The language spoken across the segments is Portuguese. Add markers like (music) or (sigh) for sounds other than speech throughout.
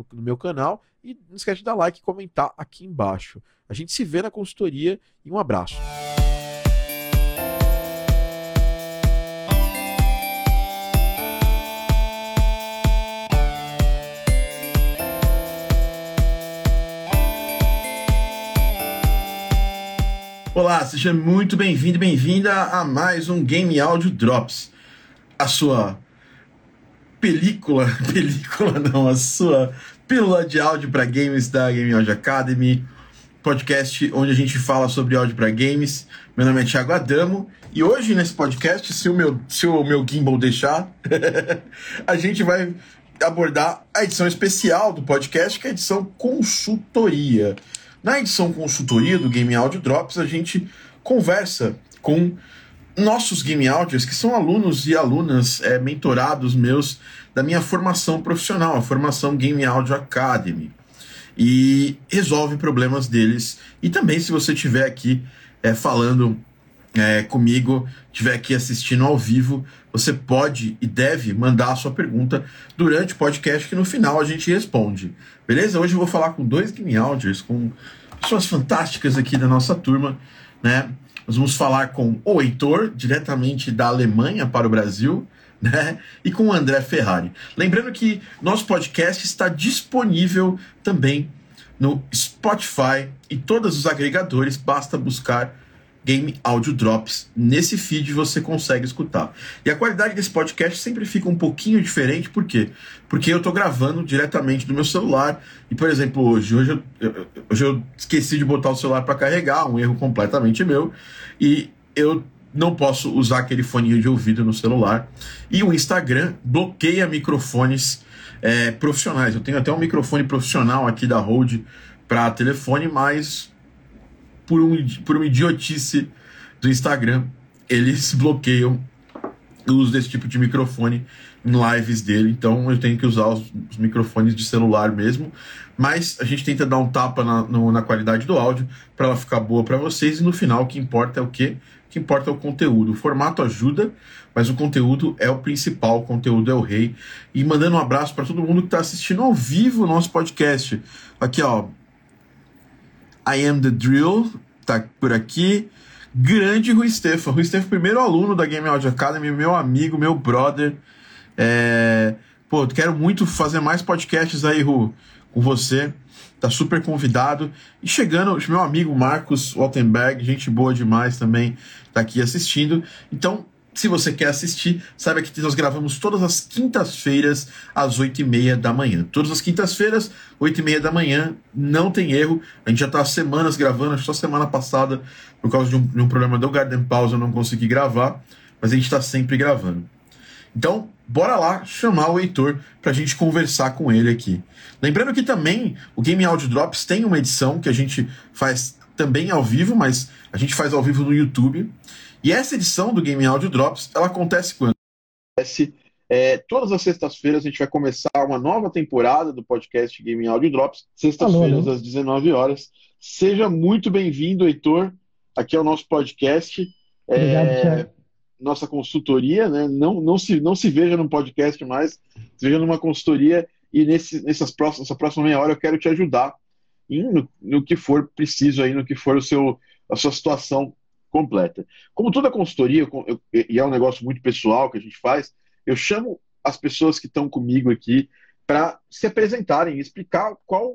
no, no, meu canal. E não esquece de dar like e comentar aqui embaixo. A gente se vê na consultoria e um abraço. Olá, seja muito bem-vindo e bem-vinda a mais um Game Audio Drops. A sua película, (laughs) película não, a sua pílula de áudio para games da Game Audio Academy, podcast onde a gente fala sobre áudio para games. Meu nome é Thiago Adamo e hoje nesse podcast, se o meu, se o meu gimbal deixar, (laughs) a gente vai abordar a edição especial do podcast, que é a edição consultoria. Na edição consultoria do Game Audio Drops, a gente conversa com nossos game audios, que são alunos e alunas é, mentorados meus da minha formação profissional, a formação Game Audio Academy. E resolve problemas deles. E também, se você estiver aqui é, falando é, comigo, estiver aqui assistindo ao vivo, você pode e deve mandar a sua pergunta durante o podcast, que no final a gente responde. Beleza? Hoje eu vou falar com dois game audios, com pessoas fantásticas aqui da nossa turma, né? Nós vamos falar com o Heitor, diretamente da Alemanha para o Brasil, né? E com o André Ferrari. Lembrando que nosso podcast está disponível também no Spotify e todos os agregadores, basta buscar Game Audio Drops. Nesse feed você consegue escutar. E a qualidade desse podcast sempre fica um pouquinho diferente, por quê? Porque eu estou gravando diretamente do meu celular. E, por exemplo, hoje, hoje eu, hoje eu esqueci de botar o celular para carregar, um erro completamente meu. E eu não posso usar aquele foninho de ouvido no celular. E o Instagram bloqueia microfones é, profissionais. Eu tenho até um microfone profissional aqui da Rode para telefone, mas por, um, por uma idiotice do Instagram, eles bloqueiam o uso desse tipo de microfone em lives dele, então eu tenho que usar os, os microfones de celular mesmo. Mas a gente tenta dar um tapa na, no, na qualidade do áudio para ela ficar boa para vocês e no final o que importa é o quê? O que importa é o conteúdo. O formato ajuda, mas o conteúdo é o principal, o conteúdo é o rei. E mandando um abraço para todo mundo que está assistindo ao vivo o nosso podcast. Aqui, ó, I Am The Drill, tá por aqui. Grande Rui Stefan. Rui Stefan, primeiro aluno da Game Audio Academy, meu amigo, meu brother. É... Pô, quero muito fazer mais podcasts aí, Ru, com você. Tá super convidado. E chegando, meu amigo Marcos Waltenberg, gente boa demais também, tá aqui assistindo. Então, se você quer assistir, saiba que nós gravamos todas as quintas-feiras às 8h30 da manhã. Todas as quintas-feiras, 8h30 da manhã, não tem erro. A gente já está há semanas gravando, só semana passada, por causa de um, de um problema do Garden Pause, eu não consegui gravar, mas a gente está sempre gravando. Então, bora lá chamar o Heitor para a gente conversar com ele aqui. Lembrando que também o Game Audio Drops tem uma edição que a gente faz também ao vivo, mas a gente faz ao vivo no YouTube. E essa edição do Game Audio Drops, ela acontece quando? Acontece é, todas as sextas-feiras a gente vai começar uma nova temporada do podcast Game Audio Drops, sextas-feiras às 19 horas. Seja muito bem-vindo, Heitor. Aqui é o nosso podcast. Obrigado, é, nossa consultoria, né? Não, não, se, não se veja num podcast mais, se veja numa consultoria e nesse, nessas próximas, nessa próxima meia hora eu quero te ajudar em, no, no que for preciso aí, no que for o seu, a sua situação completa. Como toda consultoria, eu, e é um negócio muito pessoal que a gente faz, eu chamo as pessoas que estão comigo aqui para se apresentarem, explicar qual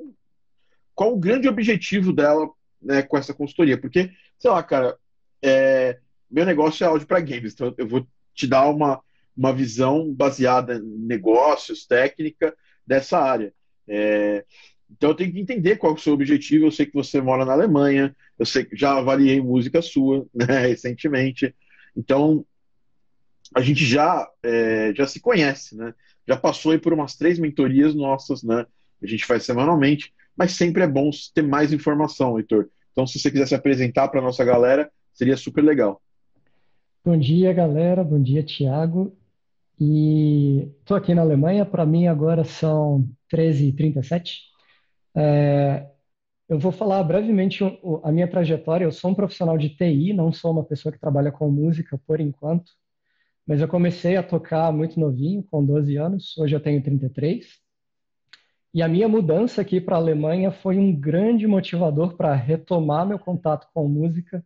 qual o grande objetivo dela né, com essa consultoria. Porque, sei lá, cara, é, meu negócio é áudio para games, então eu vou te dar uma, uma visão baseada em negócios, técnica dessa área. É, então eu tenho que entender qual é o seu objetivo. Eu sei que você mora na Alemanha, eu sei que já avaliei música sua (laughs) né, recentemente. Então a gente já, é, já se conhece, né? Já passou por umas três mentorias nossas, né? A gente faz semanalmente, mas sempre é bom ter mais informação, Heitor. Então, se você quiser se apresentar para a nossa galera, seria super legal. Bom dia, galera. Bom dia, Tiago. E estou aqui na Alemanha. Para mim, agora são 13h37. É, eu vou falar brevemente a minha trajetória. Eu sou um profissional de TI, não sou uma pessoa que trabalha com música por enquanto, mas eu comecei a tocar muito novinho, com 12 anos. Hoje eu tenho 33. E a minha mudança aqui para a Alemanha foi um grande motivador para retomar meu contato com música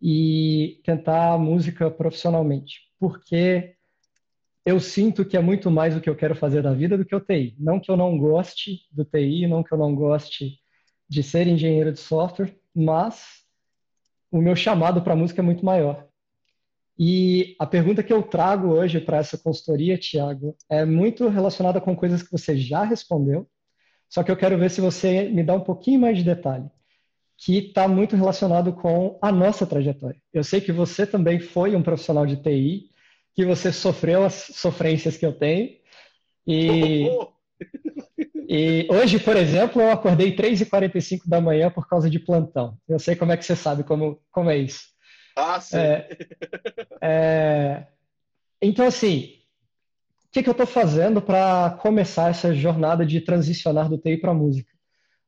e tentar música profissionalmente, porque eu sinto que é muito mais o que eu quero fazer da vida do que o TI. Não que eu não goste do TI, não que eu não goste de ser engenheiro de software, mas o meu chamado para a música é muito maior. E a pergunta que eu trago hoje para essa consultoria, Tiago, é muito relacionada com coisas que você já respondeu, só que eu quero ver se você me dá um pouquinho mais de detalhe que está muito relacionado com a nossa trajetória. Eu sei que você também foi um profissional de TI, que você sofreu as sofrências que eu tenho. E, e hoje, por exemplo, eu acordei 3h45 da manhã por causa de plantão. Eu sei como é que você sabe como, como é isso. Ah, sim. É, é, então, assim, o que, que eu estou fazendo para começar essa jornada de transicionar do TI para a música?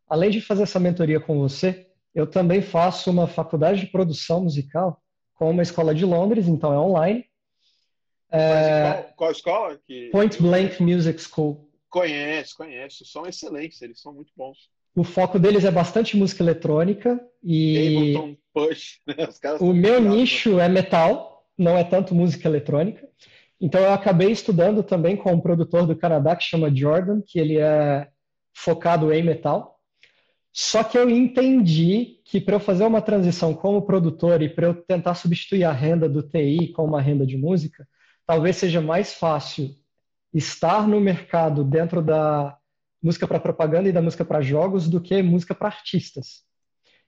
Além de fazer essa mentoria com você, eu também faço uma faculdade de produção musical com uma escola de Londres, então é online. É... Qual, qual, escola? Que... Point Blank Music School. Conhece, conhece. São excelentes, eles são muito bons. O foco deles é bastante música eletrônica e Ableton, Push, (laughs) né? o meu nicho é metal, não é tanto música eletrônica. Então eu acabei estudando também com um produtor do Canadá que chama Jordan, que ele é focado em metal. Só que eu entendi que para eu fazer uma transição como produtor e para eu tentar substituir a renda do TI com uma renda de música, talvez seja mais fácil estar no mercado dentro da música para propaganda e da música para jogos do que música para artistas.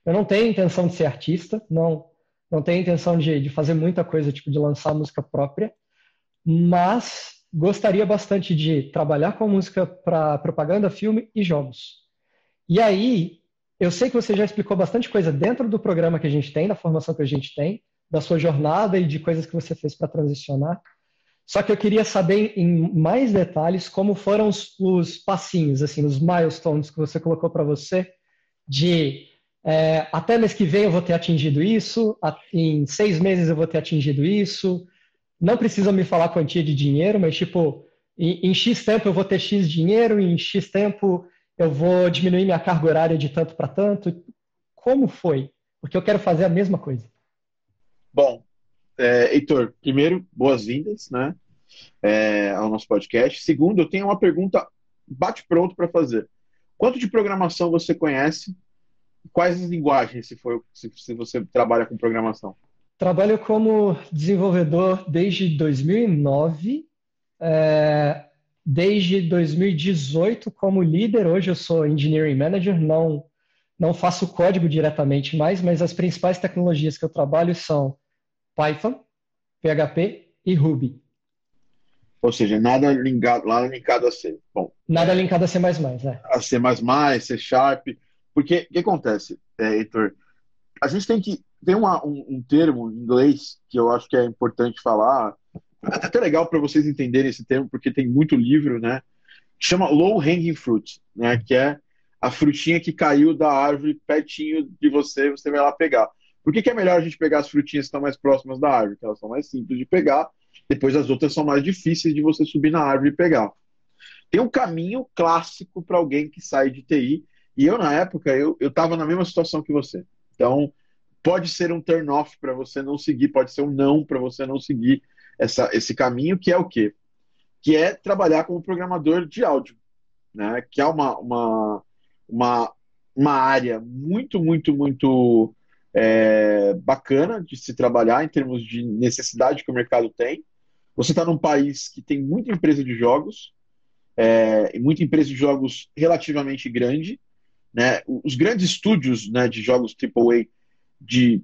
Eu não tenho intenção de ser artista, não, não tenho intenção de, de fazer muita coisa, tipo de lançar música própria, mas gostaria bastante de trabalhar com música para propaganda, filme e jogos. E aí, eu sei que você já explicou bastante coisa dentro do programa que a gente tem, da formação que a gente tem, da sua jornada e de coisas que você fez para transicionar. Só que eu queria saber em mais detalhes como foram os, os passinhos, assim, os milestones que você colocou para você, de é, até mês que vem eu vou ter atingido isso, em seis meses eu vou ter atingido isso. Não precisa me falar quantia de dinheiro, mas tipo, em, em X tempo eu vou ter X dinheiro, em X tempo eu vou diminuir minha carga horária de tanto para tanto. Como foi? Porque eu quero fazer a mesma coisa. Bom, é, Heitor, primeiro, boas-vindas né, é, ao nosso podcast. Segundo, eu tenho uma pergunta bate-pronto para fazer. Quanto de programação você conhece? Quais as linguagens, se, for, se, se você trabalha com programação? Trabalho como desenvolvedor desde 2009. É, desde 2018 como líder. Hoje eu sou Engineering Manager, não, não faço código diretamente mais, mas as principais tecnologias que eu trabalho são Python, PHP e Ruby. Ou seja, nada linkado, nada linkado a C. Bom, nada linkado a C++, é. A C++, C Sharp. Porque o que acontece, é, Heitor? A gente tem que. Tem uma, um, um termo em inglês que eu acho que é importante falar, é até legal para vocês entenderem esse termo, porque tem muito livro, né? Que chama low hanging fruit, né? Que é a frutinha que caiu da árvore pertinho de você, você vai lá pegar. Por que, que é melhor a gente pegar as frutinhas que estão mais próximas da árvore? Porque elas são mais simples de pegar, depois as outras são mais difíceis de você subir na árvore e pegar. Tem um caminho clássico para alguém que sai de TI, e eu, na época, eu estava na mesma situação que você. Então, pode ser um turn off para você não seguir, pode ser um não para você não seguir essa, esse caminho, que é o quê? Que é trabalhar como programador de áudio, né? Que é uma, uma, uma, uma área muito, muito, muito é, bacana de se trabalhar em termos de necessidade que o mercado tem. Você está num país que tem muita empresa de jogos, é, muita empresa de jogos relativamente grande. Né? Os grandes estúdios né, de jogos AAA, de,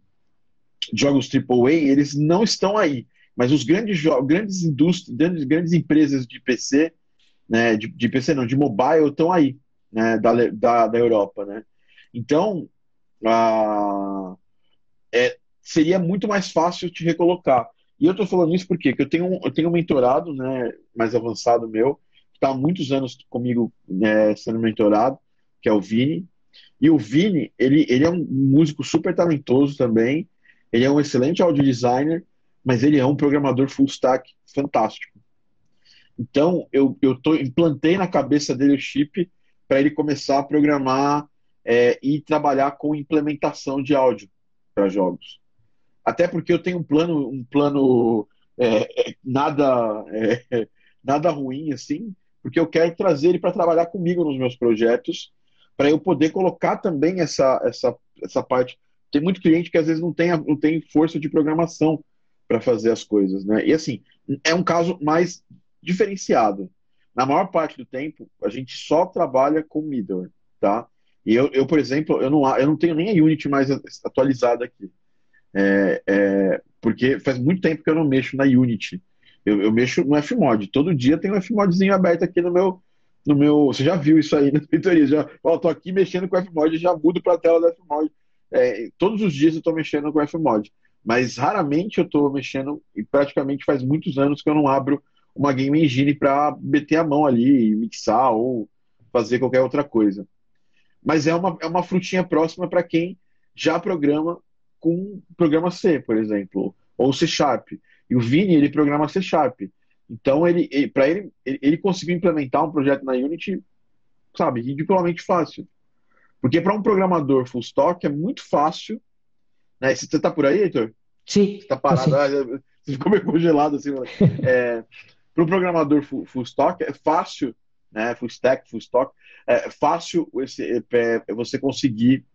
jogos AAA, eles não estão aí. Mas os grandes, grandes indústrias, grandes, grandes empresas de PC, né, de, de PC não, de mobile, estão aí, né, da, da, da Europa. Né? Então, ah, é, seria muito mais fácil te recolocar. E eu estou falando isso porque eu tenho, eu tenho um mentorado né, mais avançado meu, que está há muitos anos comigo né, sendo mentorado, que é o Vini. E o Vini, ele, ele é um músico super talentoso também, ele é um excelente audio designer, mas ele é um programador full stack fantástico. Então, eu, eu tô, implantei na cabeça dele o chip para ele começar a programar é, e trabalhar com implementação de áudio para jogos. Até porque eu tenho um plano, um plano é, é nada, é, nada ruim assim, porque eu quero trazer ele para trabalhar comigo nos meus projetos, para eu poder colocar também essa, essa, essa parte. Tem muito cliente que às vezes não tem, não tem força de programação para fazer as coisas, né? E assim, é um caso mais diferenciado. Na maior parte do tempo, a gente só trabalha com middleware, tá? E eu, eu, por exemplo, eu não, eu não tenho nem a Unity mais atualizada aqui. É, é, porque faz muito tempo que eu não mexo na Unity. Eu, eu mexo no Fmod. Todo dia tem um Fmodzinho aberto aqui no meu. No meu, você já viu isso aí (laughs) na mentoria? Já, aqui mexendo com o Fmod já mudo para a tela do Fmod. É, todos os dias eu estou mexendo com o Fmod. Mas raramente eu estou mexendo, e praticamente faz muitos anos que eu não abro uma Game Engine para meter a mão ali, mixar ou fazer qualquer outra coisa mas é uma, é uma frutinha próxima para quem já programa com programa C, por exemplo, ou C Sharp. E o Vini, ele programa C Sharp. Então, ele, ele para ele, ele, ele conseguiu implementar um projeto na Unity, sabe, ridiculamente fácil. Porque para um programador full stack é muito fácil. Né? Você está por aí, Heitor? Sim. Você está parado, ah, você ficou meio congelado assim. (laughs) é, para um programador full, full stack é fácil né, full stack, full stock, é fácil esse, é, é, você conseguir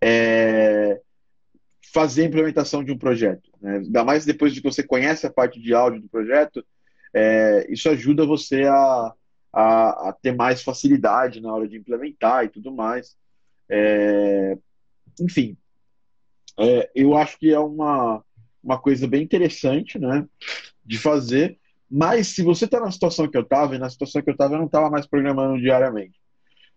é, fazer a implementação de um projeto. Né? Ainda mais depois de que você conhece a parte de áudio do projeto, é, isso ajuda você a, a, a, ter mais facilidade na hora de implementar e tudo mais. É, enfim, é, eu acho que é uma, uma coisa bem interessante né, de fazer mas se você está na situação que eu estava, e na situação que eu estava, eu não estava mais programando diariamente.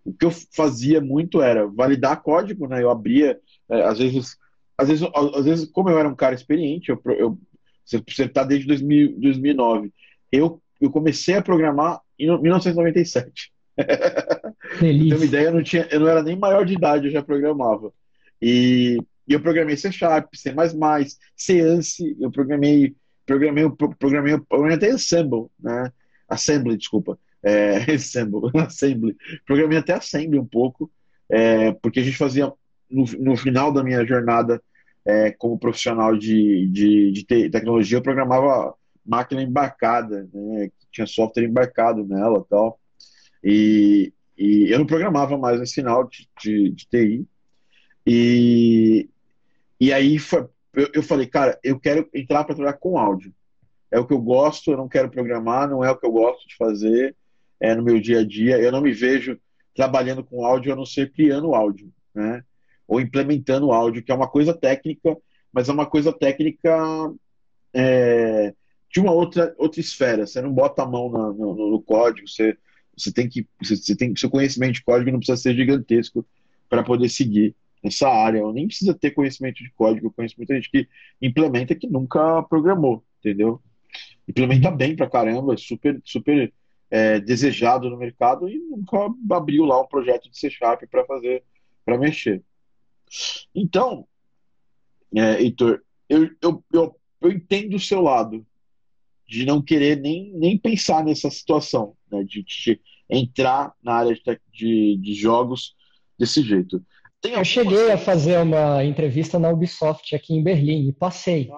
O que eu fazia muito era validar código, né? Eu abria, é, às vezes, às vezes, às vezes, como eu era um cara experiente, eu, eu você está desde 2000, 2009, eu, eu comecei a programar em 1997. (laughs) Delícia. uma ideia, eu não, tinha, eu não era nem maior de idade, eu já programava. E, e eu programei C Sharp, C++, C ANSI, eu programei programei, programei, programei até Assemble, né? Assembly, desculpa. É, (laughs) Assemble, (laughs) Assembly. Programei até Assembly um pouco, é, porque a gente fazia, no, no final da minha jornada é, como profissional de, de, de te, tecnologia, eu programava máquina embarcada, né? Tinha software embarcado nela tal. E, e eu não programava mais nesse final de, de, de TI. E, e aí foi, eu, eu falei, cara, eu quero entrar para trabalhar com áudio. É o que eu gosto, eu não quero programar, não é o que eu gosto de fazer é, no meu dia a dia. Eu não me vejo trabalhando com áudio a não ser criando áudio, né? Ou implementando áudio, que é uma coisa técnica, mas é uma coisa técnica é, de uma outra, outra esfera. Você não bota a mão no, no, no código, você, você tem que. Você, você tem seu conhecimento de código não precisa ser gigantesco para poder seguir nessa área. Eu nem precisa ter conhecimento de código, eu conheço muita gente que implementa que nunca programou, entendeu? Implementa bem pra caramba, super, super é, desejado no mercado e nunca abriu lá um projeto de C Sharp para fazer, para mexer. Então, é, Heitor, eu, eu, eu, eu entendo o seu lado de não querer nem, nem pensar nessa situação, né, de, de entrar na área de, de, de jogos desse jeito. Tem eu cheguei a fazer uma entrevista na Ubisoft aqui em Berlim e passei.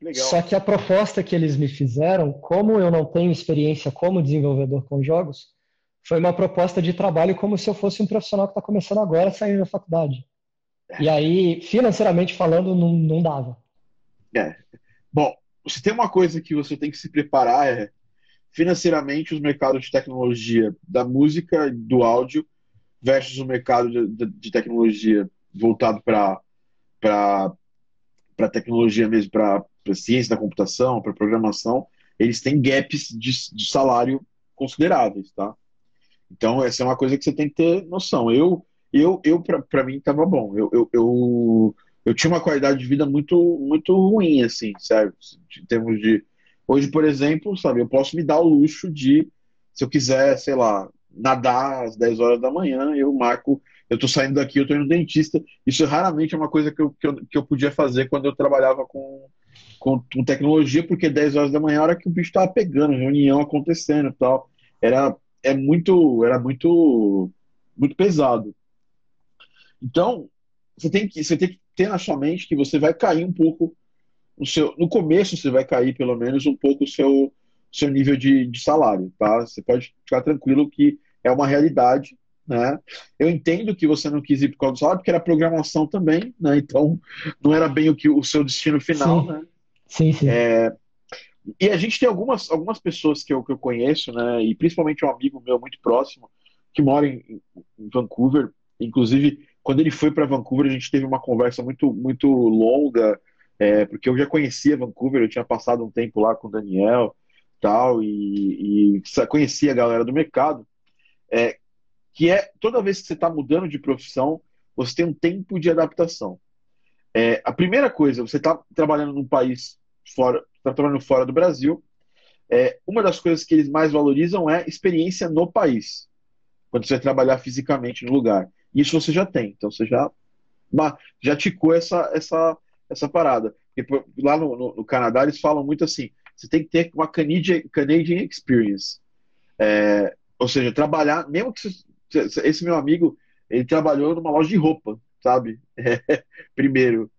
Legal. Só que a proposta que eles me fizeram, como eu não tenho experiência como desenvolvedor com jogos, foi uma proposta de trabalho como se eu fosse um profissional que está começando agora, saindo da faculdade. E aí, financeiramente falando, não, não dava. É. Bom, se tem uma coisa que você tem que se preparar é financeiramente os mercados de tecnologia da música do áudio versus o mercado de, de, de tecnologia voltado para para tecnologia mesmo, para ciência da computação, para programação, eles têm gaps de, de salário consideráveis, tá? Então, essa é uma coisa que você tem que ter noção. Eu, eu, eu para mim, estava bom. Eu, eu, eu, eu, tinha uma qualidade de vida muito, muito ruim, assim, sabe? Em termos de. Hoje, por exemplo, sabe, eu posso me dar o luxo de, se eu quiser, sei lá, nadar às 10 horas da manhã, eu marco. Eu tô saindo daqui, eu tô indo no dentista. Isso raramente é uma coisa que eu, que eu, que eu podia fazer quando eu trabalhava com, com, com tecnologia, porque 10 horas da manhã é a hora que o bicho tava pegando, reunião acontecendo e tal. Era, é muito, era muito, muito pesado. Então, você tem que, você tem que ter na sua mente que você vai cair um pouco no seu, no começo você vai cair pelo menos um pouco o seu, seu nível de, de salário, tá? Você pode ficar tranquilo que é uma realidade, né? Eu entendo que você não quis ir por causa do salário, porque era programação também, né? Então, não era bem o que o seu destino final, sim. né? Sim, sim. É, e a gente tem algumas, algumas pessoas que eu, que eu conheço, né? E principalmente um amigo meu muito próximo, que mora em, em Vancouver. Inclusive, quando ele foi para Vancouver, a gente teve uma conversa muito, muito longa, é, porque eu já conhecia Vancouver, eu tinha passado um tempo lá com o Daniel tal, e, e conhecia a galera do mercado. É, que é toda vez que você está mudando de profissão, você tem um tempo de adaptação. É, a primeira coisa, você está trabalhando num país fora, está trabalhando fora do Brasil. É, uma das coisas que eles mais valorizam é experiência no país, quando você vai trabalhar fisicamente no lugar. Isso você já tem, então você já já ticou essa essa essa parada. Porque lá no, no, no Canadá eles falam muito assim, você tem que ter uma Canadian, Canadian experience, é, ou seja, trabalhar, mesmo que você, esse meu amigo ele trabalhou numa loja de roupa, sabe? É, (laughs) primeiro.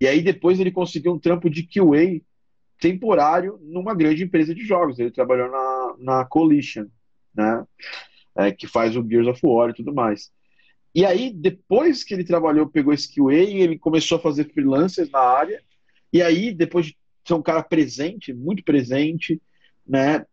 E aí depois ele conseguiu um trampo de QA temporário numa grande empresa de jogos. Ele trabalhou na, na Coalition, né? É, que faz o Gears of War e tudo mais. E aí, depois que ele trabalhou, pegou QA, ele começou a fazer freelancers na área. E aí, depois de ser um cara presente, muito presente, né?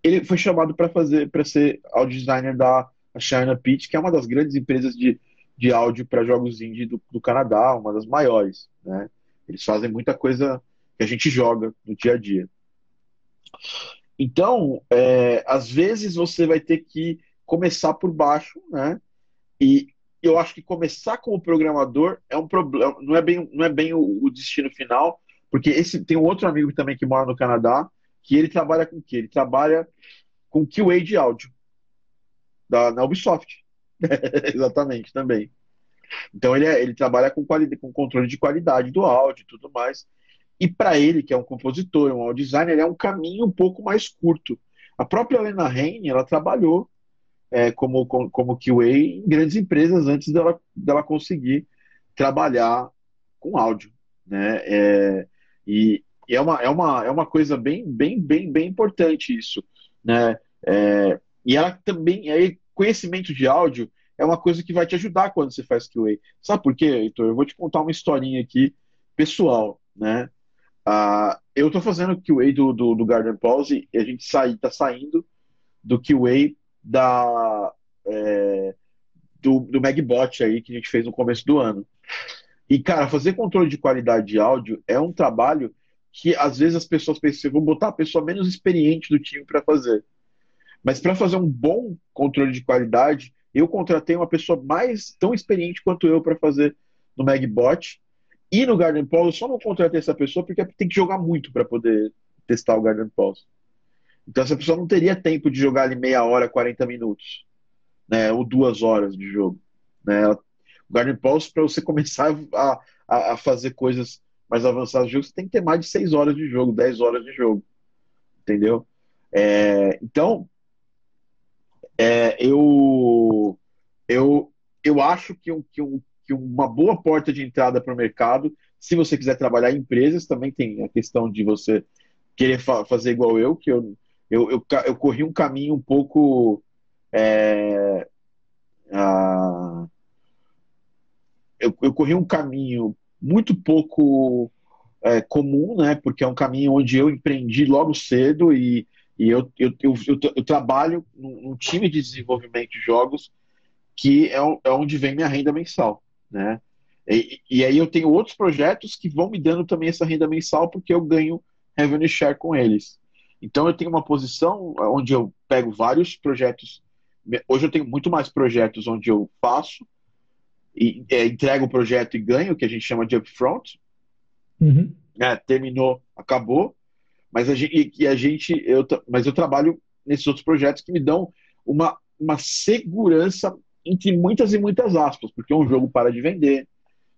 Ele foi chamado para fazer, para ser audio designer da China Pitch, que é uma das grandes empresas de, de áudio para jogos indie do, do Canadá, uma das maiores, né? Eles fazem muita coisa que a gente joga no dia a dia. Então, é, às vezes você vai ter que começar por baixo, né? E eu acho que começar como programador é um problema, não é bem, não é bem o, o, destino final, porque esse tem um outro amigo também que mora no Canadá, que ele trabalha com o quê? Ele trabalha com QA de áudio da na Ubisoft. (laughs) Exatamente, também. Então ele, é, ele trabalha com, qualidade, com controle de qualidade do áudio e tudo mais. E para ele, que é um compositor, um audio designer, é um caminho um pouco mais curto. A própria Helena Raine, ela trabalhou é, como, como, QA em grandes empresas antes dela, dela conseguir trabalhar com áudio. Né? É, e, e é, uma, é, uma, é uma coisa bem, bem, bem, bem importante isso. Né? É, e ela também, aí, conhecimento de áudio é uma coisa que vai te ajudar quando você faz QA. Sabe por quê, Heitor? Eu vou te contar uma historinha aqui pessoal, né? Uh, eu estou fazendo QA do, do, do, Garden Pause e a gente está saindo do QA da, é, do, do Magbot aí que a gente fez no começo do ano. E, cara, fazer controle de qualidade de áudio é um trabalho que às vezes as pessoas pensam, vou botar a pessoa menos experiente do time para fazer. Mas para fazer um bom controle de qualidade, eu contratei uma pessoa mais tão experiente quanto eu para fazer no Magbot e no Garden Pause, eu só não contratei essa pessoa porque tem que jogar muito para poder testar o Garden Pause. Então essa pessoa não teria tempo de jogar ali meia hora, 40 minutos, né, ou duas horas de jogo. Né? O Garden Pause, para você (laughs) começar a, a, a, fazer coisas mais avançadas de jogo, você tem que ter mais de 6 horas de jogo, 10 horas de jogo. Entendeu? É, então, é, eu, eu, eu acho que, um, que, um, que uma boa porta de entrada para o mercado, se você quiser trabalhar em empresas, também tem a questão de você querer fa fazer igual eu, que eu, eu, eu, eu, corri um caminho um pouco é, a, eu, eu corri um caminho muito pouco é, comum, né? Porque é um caminho onde eu empreendi logo cedo e, e eu, eu, eu, eu, trabalho num time de desenvolvimento de jogos que é, é onde vem minha renda mensal, né? E, e, aí eu tenho outros projetos que vão me dando também essa renda mensal porque eu ganho revenue share com eles. Então eu tenho uma posição onde eu pego vários projetos. Hoje eu tenho muito mais projetos onde eu faço e é, entrego o projeto e ganho, que a gente chama de upfront. Uhum. É, terminou, acabou. Mas a gente, e a gente eu, mas eu trabalho nesses outros projetos que me dão uma, uma segurança entre muitas e muitas aspas, porque um jogo para de vender,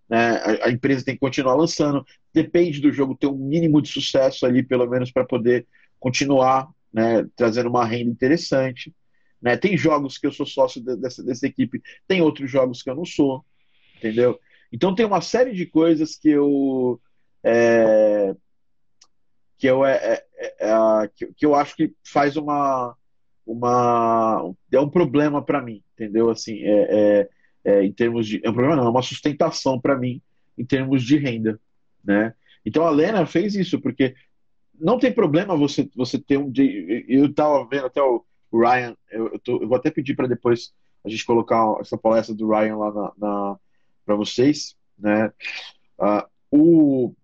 né? A, a, empresa tem que continuar lançando. Depende do jogo ter um mínimo de sucesso ali, pelo menos, para poder continuar né, trazendo uma renda interessante. Né? Tem jogos que eu sou sócio de, dessa, dessa equipe, tem outros jogos que eu não sou, entendeu? Então tem uma série de coisas que eu é, que eu é, é, é que, que, eu acho que faz uma uma é um problema para mim, entendeu? Assim, é, é é, em termos de. É um problema não, é uma sustentação para mim em termos de renda. Né? Então a Lena fez isso, porque não tem problema você, você ter um. Eu estava vendo até o Ryan, eu, eu, tô, eu vou até pedir para depois a gente colocar essa palestra do Ryan lá na, na para vocês. Né? Uh, o,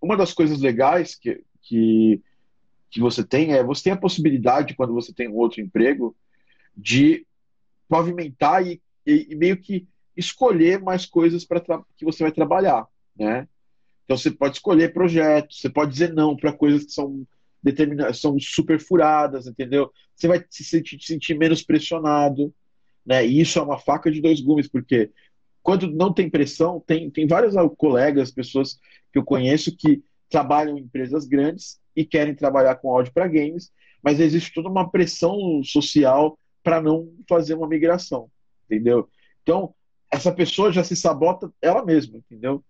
uma das coisas legais que, que, que você tem é você tem a possibilidade, quando você tem um outro emprego, de pavimentar e e, e meio que escolher mais coisas para que você vai trabalhar, né? Então você pode escolher projetos, você pode dizer não para coisas que são determinadas, são super furadas, entendeu? Você vai se sentir, se sentir menos pressionado, né? E isso é uma faca de dois gumes, porque quando não tem pressão, tem, tem vários colegas, pessoas que eu conheço que trabalham em empresas grandes e querem trabalhar com áudio para games, mas existe toda uma pressão social para não fazer uma migração entendeu? Então, essa pessoa já se sabota ela mesma, entendeu?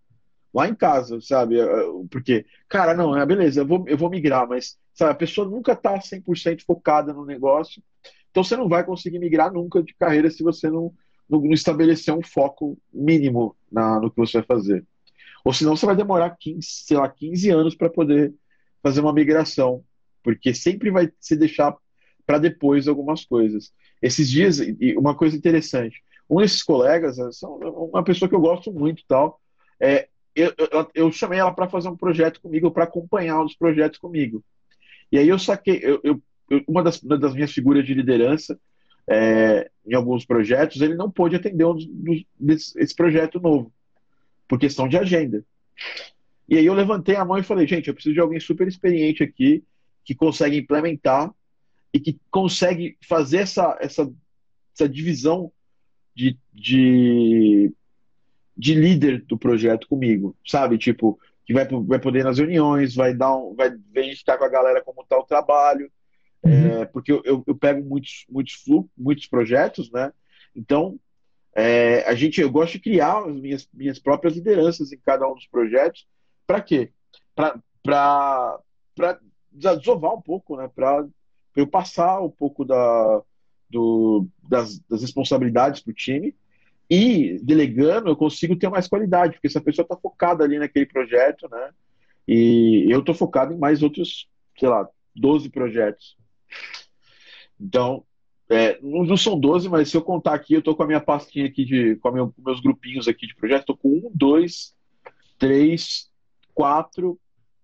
Lá em casa, sabe? É, é, porque, cara, não, é beleza, eu vou, eu vou migrar, mas, sabe, a pessoa nunca tá 100% focada no negócio, então você não vai conseguir migrar nunca de carreira se você não, não, não estabelecer um foco mínimo na, no que você vai fazer. Ou senão você vai demorar 15, sei lá, 15 anos para poder fazer uma migração, porque sempre vai se deixar para depois algumas coisas. Esses dias, e uma coisa interessante, um desses colegas, é, uma pessoa que eu gosto muito tal, é, eu, eu, eu chamei ela para fazer um projeto comigo, para acompanhar os projetos comigo. E aí eu saquei, eu, eu uma, das, uma das minhas figuras de liderança é, em alguns projetos, ele não pôde atender um dos, desse, esse projeto novo, por questão de agenda. E aí eu levantei a mão e falei, gente, eu preciso de alguém super experiente aqui, que consegue implementar e que consegue fazer essa, essa, essa divisão de, de, de líder do projeto comigo, sabe? Tipo, que vai, vai poder ir nas reuniões, vai dar um, vai verificar com a galera como está o trabalho, uhum. é, porque eu, eu, eu, pego muitos, muitos flu, muitos projetos, né? Então, é, a gente, eu gosto de criar as minhas, minhas próprias lideranças em cada um dos projetos. Para quê? Para desovar um pouco, né? Para eu passar um pouco da, do, das, das responsabilidades para o time e delegando eu consigo ter mais qualidade, porque essa pessoa está focada ali naquele projeto, né? E eu estou focado em mais outros, sei lá, 12 projetos. Então, é, não, são 12, mas se eu contar aqui, eu estou com a minha pastinha aqui, de, com, meu, meus grupinhos aqui de projetos, estou com um, dois, três, quatro,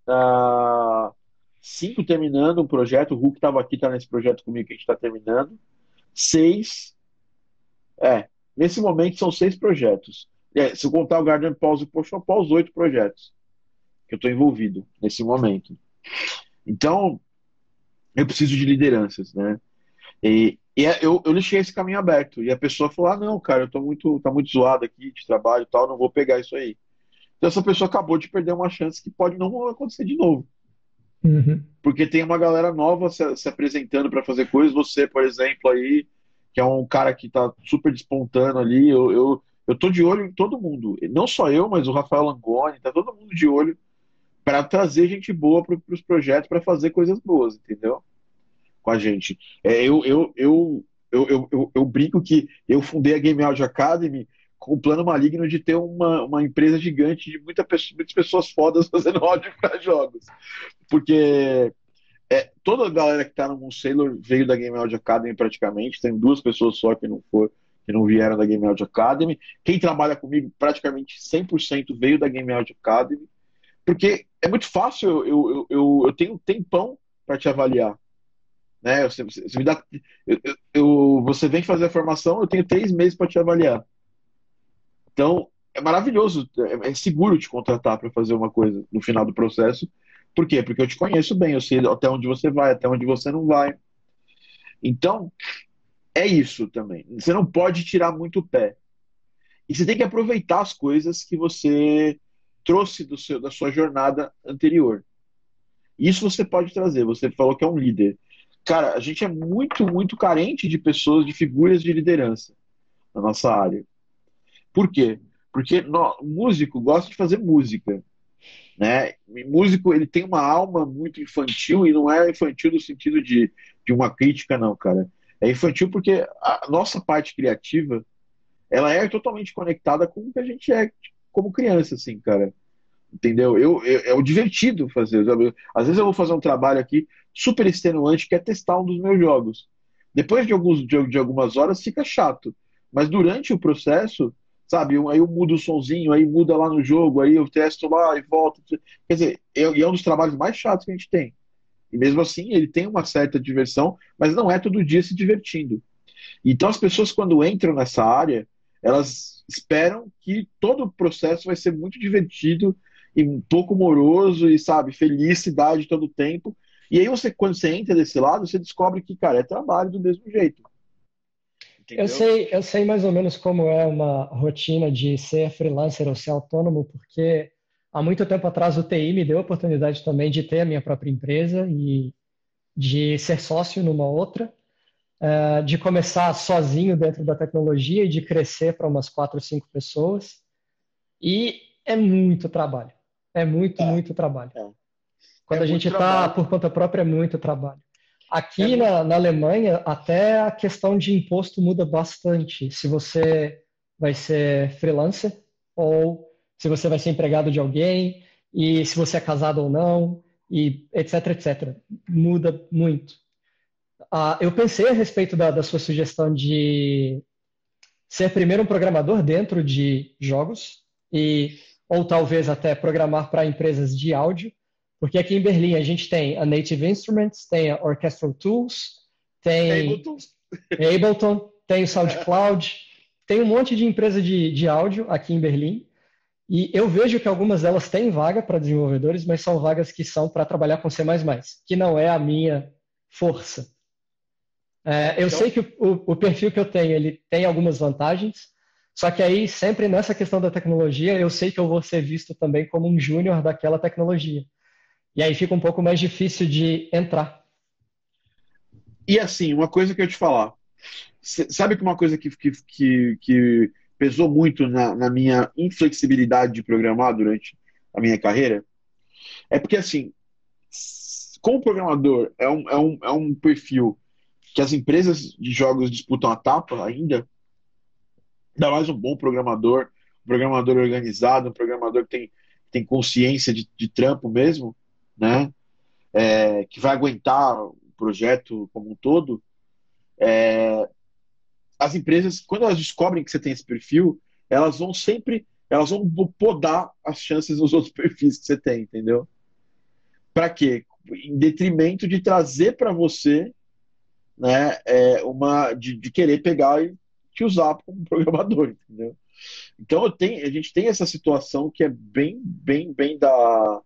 uh, cinco terminando um projeto. O Hulk estava aqui, está nesse projeto comigo que a gente está terminando. Seis. É, nesse momento são seis projetos. É, se eu contar o Garden Pause e o Potion Pause, oito projetos que eu estou envolvido nesse momento. Então, eu preciso de lideranças, né? E, e é, eu, eu deixei esse caminho aberto. E a pessoa falou: ah, não, cara, eu tô muito, tá muito zoado aqui de trabalho e tal, não vou pegar isso aí. Então, essa pessoa acabou de perder uma chance que pode não acontecer de novo. Uhum. Porque tem uma galera nova se, se apresentando para fazer coisas. Você, por exemplo, aí, que é um cara que está super despontando ali. Eu, eu, eu tô de olho em todo mundo. Não só eu, mas o Rafael Langoni, tá todo mundo de olho para trazer gente boa para os projetos, para fazer coisas boas, entendeu? Com a gente. É, eu, eu, eu, eu, eu, eu, brinco que eu fundei a Game Audio Academy com o plano maligno de ter uma, uma empresa gigante de muita, muitas pessoas fodas (laughs) fazendo áudio para jogos. Porque é, toda a galera que está no Moon Sailor veio da Game Audio Academy praticamente, tem duas pessoas só que não foram que não vieram da Game Audio Academy. Quem trabalha comigo, praticamente 100% veio da Game Audio Academy, porque é muito fácil, eu, eu, eu, eu tenho tempão para te avaliar. Né? Você, você, me dá, eu, eu, você vem fazer a formação, eu tenho três meses para te avaliar. Então, é maravilhoso, é, é seguro te contratar para fazer uma coisa no final do processo. Por quê? Porque eu te conheço bem, eu sei até onde você vai, até onde você não vai. Então, é isso também. Você não pode tirar muito o pé. E você tem que aproveitar as coisas que você trouxe do seu, da sua jornada anterior. Isso você pode trazer. Você falou que é um líder. Cara, a gente é muito, muito carente de pessoas, de figuras de liderança na nossa área. Por quê? Porque no, músico gosta de fazer música. Né? músico ele tem uma alma muito infantil e não é infantil no sentido de, de uma crítica, não, cara. É infantil porque a nossa parte criativa ela é totalmente conectada com o que a gente é como criança, assim, cara. Entendeu? Eu, eu, é o divertido fazer. Às vezes eu vou fazer um trabalho aqui super extenuante que é testar um dos meus jogos. Depois de, alguns, de, de algumas horas fica chato. Mas durante o processo, sabe, aí eu mudo o sonzinho, aí muda lá no jogo, aí eu testo lá e volto. Quer dizer, é, é um dos trabalhos mais chatos que a gente tem. E mesmo assim, ele tem uma certa diversão, mas não é todo dia se divertindo. Então, as pessoas, quando entram nessa área, elas esperam que todo o processo vai ser muito divertido e um pouco moroso e, sabe, felicidade todo o tempo. E aí, você, quando você entra desse lado, você descobre que, cara, é trabalho do mesmo jeito. Eu sei, eu sei mais ou menos como é uma rotina de ser freelancer ou ser autônomo, porque há muito tempo atrás o TI me deu a oportunidade também de ter a minha própria empresa e de ser sócio numa outra, uh, de começar sozinho dentro da tecnologia e de crescer para umas quatro ou cinco pessoas. E é muito trabalho. É muito, é. muito trabalho. É. Quando é a gente está por conta própria, é muito trabalho. Aqui é na, na Alemanha, até a questão de imposto muda bastante. Se você vai ser freelancer ou se você vai ser empregado de alguém e se você é casado ou não e etc, etc. Muda muito. Uh, eu pensei a respeito da, da sua sugestão de ser primeiro um programador dentro de jogos e ou talvez até programar para empresas de áudio, porque aqui em Berlim a gente tem a Native Instruments, tem a Orchestral Tools, tem Ableton, Ableton tem o SoundCloud, tem um monte de empresa de, de áudio aqui em Berlim. E eu vejo que algumas delas têm vaga para desenvolvedores, mas são vagas que são para trabalhar com C++, que não é a minha força. É, eu então... sei que o, o, perfil que eu tenho, ele tem algumas vantagens, só que aí, sempre nessa questão da tecnologia, eu sei que eu vou ser visto também como um júnior daquela tecnologia. E aí fica um pouco mais difícil de entrar. E assim, uma coisa que eu te falar. Sabe que uma coisa que, que, que, que pesou muito na, na minha inflexibilidade de programar durante a minha carreira, é porque, assim, como programador é um, é, um, é um perfil que as empresas de jogos disputam a tapa ainda, ainda mais um bom programador, um programador organizado, um programador que tem, tem consciência de, de trampo mesmo, né? É, que vai aguentar o projeto como um todo, é, as empresas, quando elas descobrem que você tem esse perfil, elas vão sempre, elas vão podar as chances dos (laughs) outros perfis que você tem, entendeu? Para quê? Em detrimento de trazer para você, né, é, uma, de, de, querer pegar e te usar como (laughs) programador, entendeu? Então eu tenho, a gente tem essa situação que é bem, bem, bem da,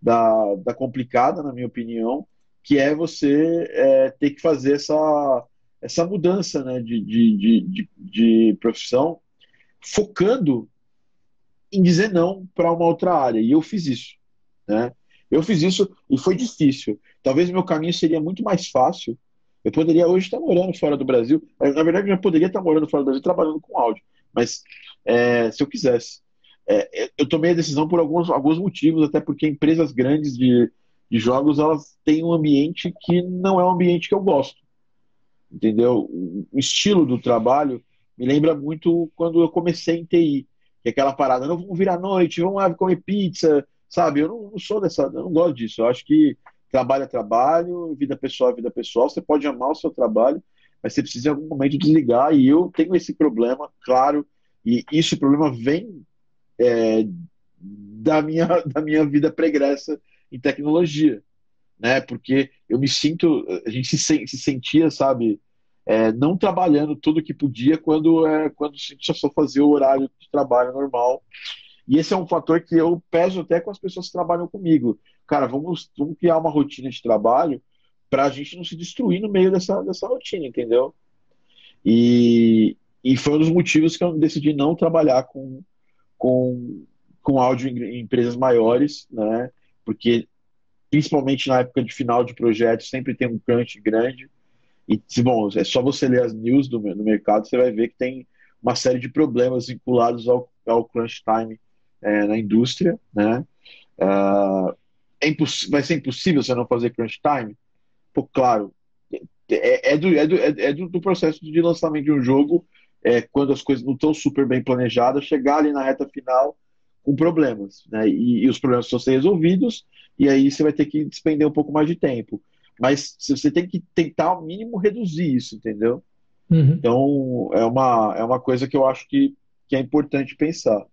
da, da complicada, na minha opinião, que é você é, ter que fazer essa essa mudança né, de, de, de, de, profissão, focando em dizer não para uma outra área. E eu fiz isso. Né? Eu fiz isso e foi difícil. Talvez meu caminho seria muito mais fácil. Eu poderia hoje estar morando fora do Brasil. Na verdade, eu já poderia estar morando fora do Brasil trabalhando com áudio. Mas é, se eu quisesse. É, eu tomei a decisão por alguns, alguns motivos, até porque empresas grandes de, de jogos elas têm um ambiente que não é um ambiente que eu gosto entendeu? O estilo do trabalho me lembra muito quando eu comecei em TI, que é aquela parada, não vamos vir à noite, vamos lá comer pizza, sabe? Eu não, não sou dessa, eu não gosto disso. Eu acho que trabalho é trabalho, vida pessoal é vida pessoal. Você pode amar o seu trabalho, mas você precisa em algum momento desligar. E eu tenho esse problema, claro, e esse problema vem é, da, minha, (laughs) da minha vida pregressa em tecnologia, né? Porque eu me sinto, a gente se, se sentia, sabe, é, não trabalhando tudo que podia quando é, quando a gente só fazia o horário de trabalho normal. E esse é um fator que eu peso até com as pessoas que trabalham comigo. Cara, vamos, vamos criar uma rotina de trabalho para a gente não se destruir no meio dessa, dessa rotina, entendeu? E, e foi um dos motivos que eu decidi não trabalhar com, com, com áudio em empresas maiores, né? Porque, principalmente na época de final de projetos, sempre tem um crunch grande. E, bom, é só você ler as news do, do mercado, você vai ver que tem uma série de problemas vinculados ao, ao crunch time é, na indústria, né? Uh, é vai ser impossível você não fazer crunch time? Pô, claro, é, é, do, é, do, é do, do, processo de lançamento de um jogo, é, quando as coisas não estão super bem planejadas, chegar ali na reta final com problemas, né? E, e os problemas precisam ser resolvidos, e aí você vai ter que despender um pouco mais de tempo. Mas você tem que tentar, ao mínimo, reduzir isso, entendeu? Uhum. Então, é uma, é uma coisa que eu acho que, que é importante pensar.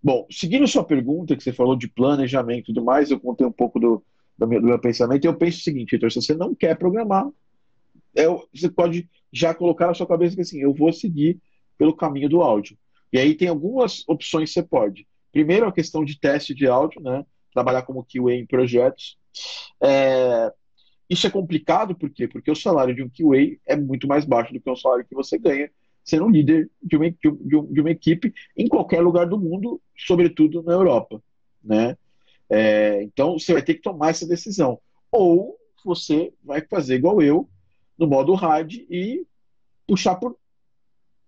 Bom, seguindo sua pergunta, que você falou de planejamento e tudo mais, eu contei um pouco do, do, meu, do meu pensamento, e eu penso o seguinte, Heitor, se você não quer programar, é, você pode já colocar na sua cabeça que assim, eu vou seguir pelo caminho do áudio. E aí tem algumas opções que você pode. Primeiro, a questão de teste de áudio, né? Trabalhar como QA em projetos. É, isso é complicado, por quê? Porque o salário de um QA é muito mais baixo do que o salário que você ganha sendo líder de uma, de uma equipe em qualquer lugar do mundo, sobretudo na Europa, né? É, então você vai ter que tomar essa decisão. Ou você vai fazer igual eu, no modo hard e puxar por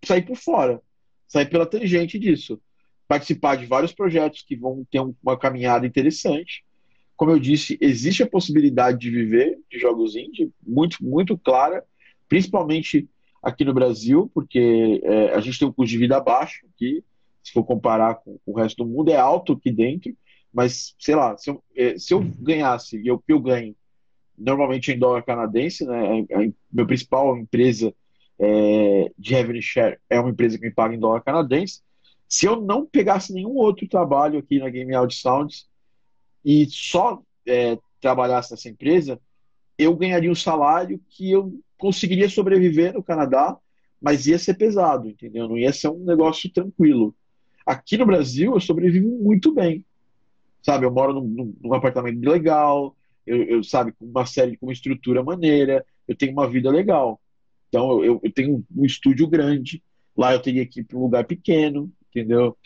sair por fora, sair pela tangente disso, participar de vários projetos que vão ter uma caminhada interessante. Como eu disse, existe a possibilidade de viver de jogos indie, muito muito clara, principalmente aqui no Brasil, porque é, a gente tem um custo de vida baixo aqui, se for comparar com, o resto do mundo, é alto aqui dentro, mas, sei lá, se eu, é, se eu ganhasse, e eu, eu ganho, normalmente em dólar canadense, né, a, a minha principal empresa é, de revenue share é uma empresa que me paga em dólar canadense, se eu não pegasse nenhum outro trabalho aqui na Game Audio Sounds e só é, trabalhasse nessa empresa, eu ganharia um salário que eu conseguiria sobreviver no Canadá, mas ia ser pesado, entendeu? Não ia ser um negócio tranquilo. Aqui no Brasil, eu sobrevivo muito bem. Sabe, eu moro num, num apartamento legal, eu, eu, sabe, com uma série, com uma estrutura maneira, eu tenho uma vida legal. Então, eu, eu tenho um estúdio grande, lá eu teria que ir para um lugar pequeno, entendeu?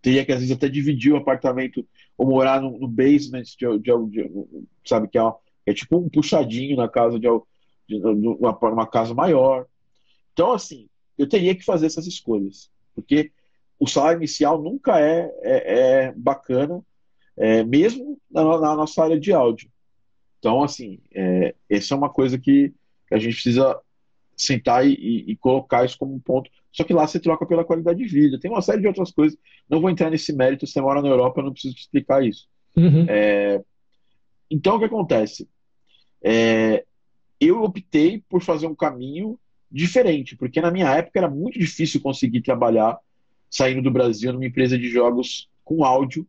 Teria que, às vezes, até dividir o apartamento ou morar no, no basement, de, de, de, sabe, que é, é tipo um puxadinho na casa de, uma, uma casa maior. Então, assim, eu teria que fazer essas escolhas, porque o salário inicial nunca é, é, é bacana, é, mesmo na, na, nossa área de áudio. Então, assim, é, essa é uma coisa que a gente precisa sentar e, e, colocar isso como um ponto. Só que lá você troca pela qualidade de vida. Tem uma série de outras coisas. Não vou entrar nesse mérito. Você mora na Europa, eu não preciso te explicar isso. Uhum. É, então, o que acontece? É, eu optei por fazer um caminho diferente, porque na minha época era muito difícil conseguir trabalhar saindo do Brasil numa empresa de jogos com áudio,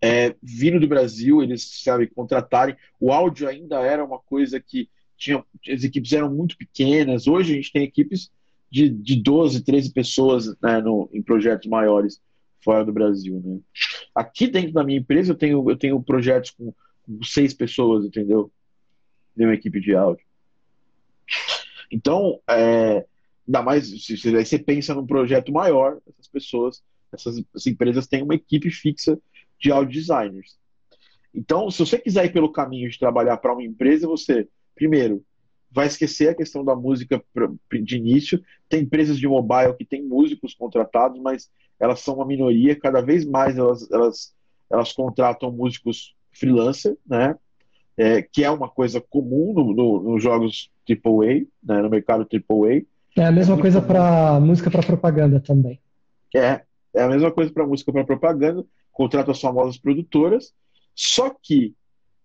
é, vindo do Brasil, eles, sabe, contratarem. O áudio ainda era uma coisa que tinha, as equipes eram muito pequenas. Hoje a gente tem equipes de, de 12, 13 pessoas né, no, em projetos maiores fora do Brasil. Né? Aqui dentro da minha empresa eu tenho, eu tenho projetos com, com seis pessoas, entendeu? de uma equipe de áudio. Então, é, ainda mais se, se você pensa num projeto maior, essas pessoas, essas, essas empresas têm uma equipe fixa de audio designers. Então, se você quiser ir pelo caminho de trabalhar para uma empresa, você, primeiro, vai esquecer a questão da música de início. Tem empresas de mobile que têm músicos contratados, mas elas são uma minoria. Cada vez mais elas, elas, elas contratam músicos freelancer, né? é, que é uma coisa comum no, no, nos jogos AAA, né, no mercado AAA. É a mesma é coisa para música para propaganda também. É, é a mesma coisa para música para propaganda, contrata as famosas produtoras, só que,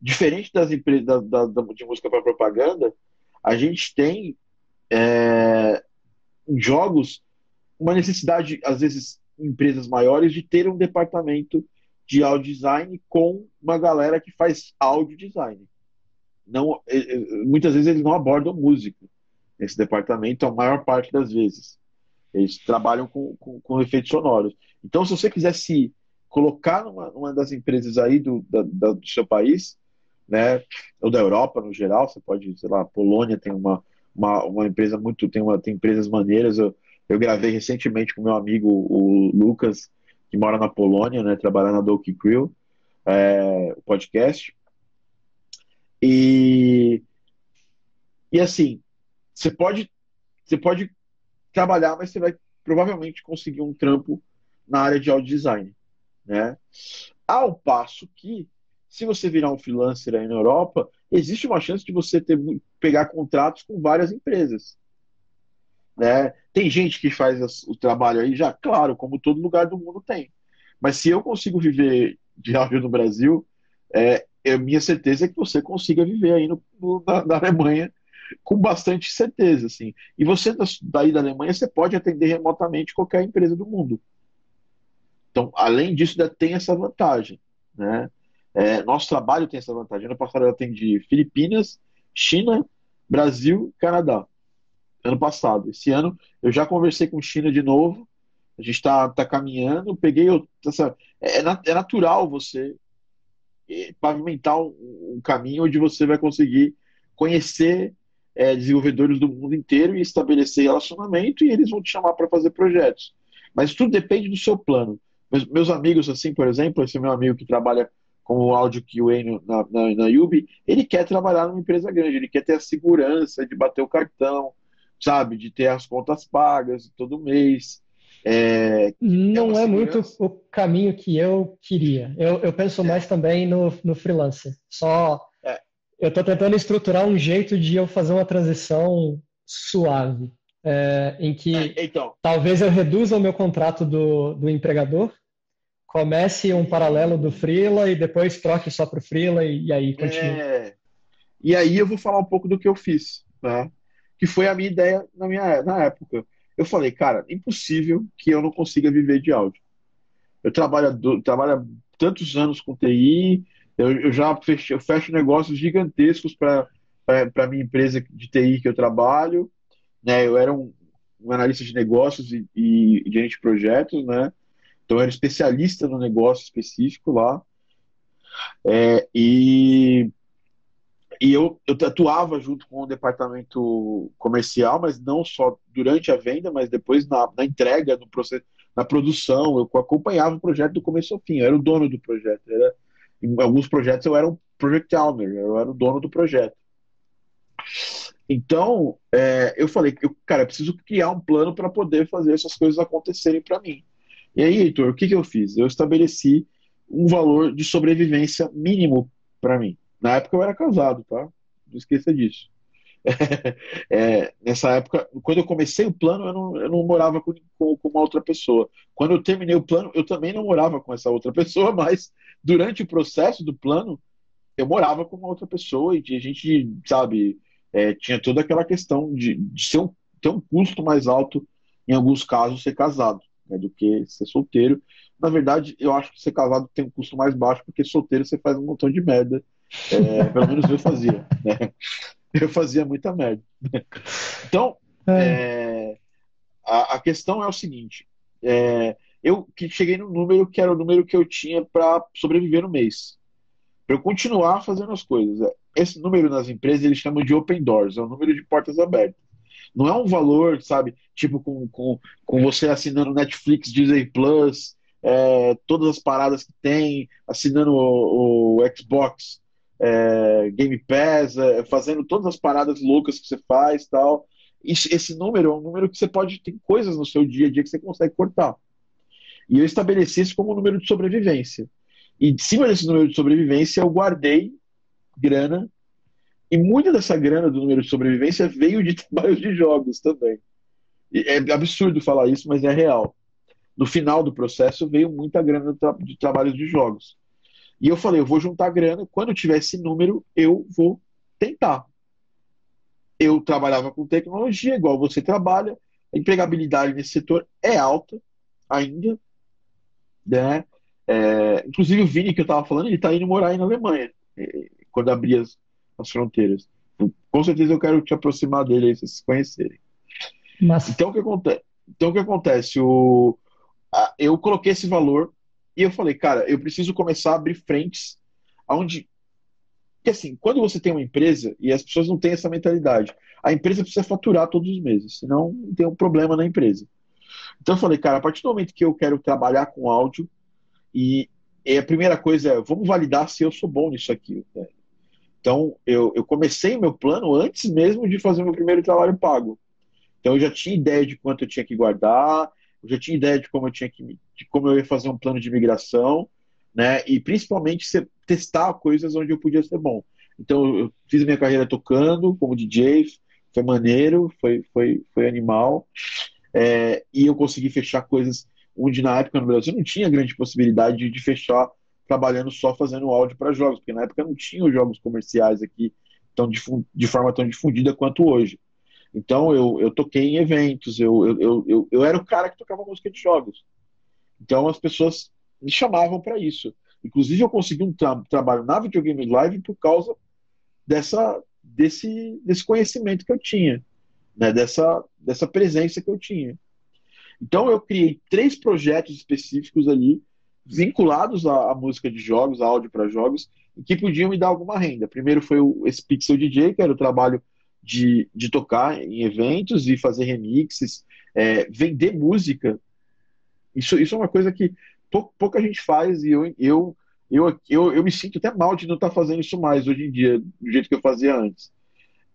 diferente das empresas da, da, de música para propaganda, a gente tem é, jogos uma necessidade, às vezes, em empresas maiores, de ter um departamento de audio design com uma galera que faz audio design. Não, é, é, muitas vezes eles não abordam músico nesse departamento, a maior parte das vezes. Eles trabalham com, com, com efeitos sonoros. Então, se você quiser se colocar numa, numa das empresas aí do, da, da, do seu país, né, ou da Europa no geral, você pode, sei lá, Polônia tem uma, uma, uma empresa muito, tem, uma, tem empresas maneiras. Eu, eu gravei recentemente com meu amigo, o Lucas, que mora na Polônia, né, trabalhando na Doki Crew, é, o podcast. E, e assim, você pode, você pode trabalhar, mas você vai provavelmente conseguir um trampo na área de audio design, né? Ao passo que, se você virar um freelancer aí na Europa, existe uma chance de você ter, pegar contratos com várias empresas. Né? Tem gente que faz o trabalho aí já, claro, como todo lugar do mundo tem. Mas se eu consigo viver de áudio no Brasil, é, é minha certeza é que você consiga viver aí no, no, na, na, Alemanha com bastante certeza, assim. E você daí da Alemanha você pode atender remotamente qualquer empresa do mundo. Então, além disso, ainda tem essa vantagem, né? É, nosso trabalho tem essa vantagem. Ano passado eu atendi Filipinas, China, Brasil, Canadá ano passado. Esse ano eu já conversei com China de novo. A gente está tá caminhando. Peguei. Essa, é, é natural você é, pavimentar um, caminho onde você vai conseguir conhecer é, desenvolvedores do mundo inteiro e estabelecer relacionamento e eles vão te chamar para fazer projetos. Mas tudo depende do seu plano. Meus, meus amigos, assim, por exemplo, esse meu amigo que trabalha com o áudio QA na, na, na Yubi, ele quer trabalhar numa empresa grande, ele quer ter a segurança de bater o cartão, sabe? De ter as contas pagas todo mês. É, não é, é muito o caminho que eu queria. Eu, eu penso mais é. também no, no freelancer. Só é. eu estou tentando estruturar um jeito de eu fazer uma transição suave, é, em que é, então. talvez eu reduza o meu contrato do, do empregador, comece um paralelo do freela e depois troque só para o freela e, e, aí continue. É. E aí eu vou falar um pouco do que eu fiz, né? que foi a minha ideia na minha na época. Eu falei, cara, impossível que eu não consiga viver de áudio. Eu trabalho, trabalho tantos anos com TI, eu, eu já fecho, eu fecho negócios gigantescos para a minha empresa de TI que eu trabalho. Né? Eu era um, um analista de negócios e, e, gerente de projetos, né? Então eu era especialista no negócio específico lá. É, e e eu, eu atuava junto com o departamento comercial, mas não só durante a venda, mas depois na, na entrega, no processo, na produção. Eu acompanhava o projeto do começo ao fim. Eu era o dono do projeto. Era, em alguns projetos eu era um project owner, eu era o dono do projeto. Então, é, eu falei cara, eu preciso criar um plano para poder fazer essas coisas acontecerem para mim. E aí, Heitor, o que, que eu fiz? Eu estabeleci um valor de sobrevivência mínimo para mim. Na época eu era casado, tá? Não esqueça disso. (laughs) É, nessa época, quando eu comecei o plano, eu não, eu não morava com, com, com, uma outra pessoa. Quando eu terminei o plano, eu também não morava com essa outra (laughs) pessoa, mas durante o processo do plano, eu morava com uma outra pessoa e a gente, sabe, é, tinha toda aquela questão de, de ser um, ter um custo mais alto, em alguns casos, ser casado, né, do que ser solteiro. Na verdade, eu acho que ser casado tem um custo mais baixo, porque solteiro você faz um montão de merda é, (laughs) pelo menos eu fazia. Né? Eu fazia muita merda. Então, é. é, a, a, questão é o seguinte: é, eu que cheguei no número que era o número que eu tinha para sobreviver no mês. Para eu continuar fazendo as coisas. Esse número nas empresas eles chamam de open doors, é o número de portas abertas. Não é um valor, sabe, tipo com, com, com você assinando Netflix, Disney Plus, é, todas as paradas que tem, assinando o, o Xbox é, Game Pass, é, fazendo todas as paradas loucas que você faz tal. Esse, esse número é um número que você pode ter coisas no seu dia a dia que você consegue cortar. E eu estabeleci isso como um número de sobrevivência. E de cima desse número de sobrevivência, eu guardei grana e muita dessa grana do número de sobrevivência veio de (laughs) trabalhos de jogos também. E é absurdo falar isso, mas é real. No final do processo veio muita grana de, tra de trabalhos de jogos. E eu falei, eu vou juntar grana, quando tiver esse número, eu vou tentar. Eu trabalhava com tecnologia, igual você trabalha, a empregabilidade nesse setor é alta ainda, né? É, inclusive o Vini que eu estava falando, ele está indo morar aí na Alemanha, quando abrir as, as fronteiras. Com certeza eu quero te aproximar dele aí, vocês se conhecerem. Mas... Então, o que acontece? Então, o que acontece? O, a, eu coloquei esse valor e eu falei, cara, eu preciso começar a abrir frentes onde. Porque, assim, quando você tem uma empresa e as pessoas não têm essa mentalidade, a empresa precisa faturar todos os meses, senão tem um problema na empresa. Então, eu falei, cara, a partir do momento que eu quero trabalhar com áudio, e, e a primeira coisa é, vamos validar se eu sou bom nisso aqui. Né? Então, eu, eu comecei meu plano antes mesmo de fazer meu primeiro trabalho pago. Então, eu já tinha ideia de quanto eu tinha que guardar, eu já tinha ideia de como eu tinha que de como eu ia fazer um plano de migração, né? E principalmente testar coisas onde eu podia ser bom. Então, eu fiz minha carreira tocando como DJ, foi maneiro, foi, foi, foi animal. É, e eu consegui fechar coisas onde na época no Brasil não tinha grande possibilidade de, de fechar trabalhando só fazendo áudio para jogos, porque na época não tinha os jogos comerciais aqui tão de forma tão difundida quanto hoje. Então eu, eu toquei em eventos, eu, eu, eu, eu era o cara que tocava música de jogos. Então as pessoas me chamavam para isso. Inclusive eu consegui um tra trabalho na Videogame Live por causa dessa, desse, desse conhecimento que eu tinha, né? dessa, dessa presença que eu tinha. Então eu criei três projetos específicos ali, vinculados à, à música de jogos, áudio para jogos, que podiam me dar alguma renda. Primeiro foi o, esse Pixel DJ, que era o trabalho de, de tocar em eventos e fazer remixes, é, vender música. Isso, isso é uma coisa que pou, pouca gente faz e eu, eu, eu, eu, eu me sinto até mal de não estar tá fazendo isso mais hoje em dia, do jeito que eu fazia antes.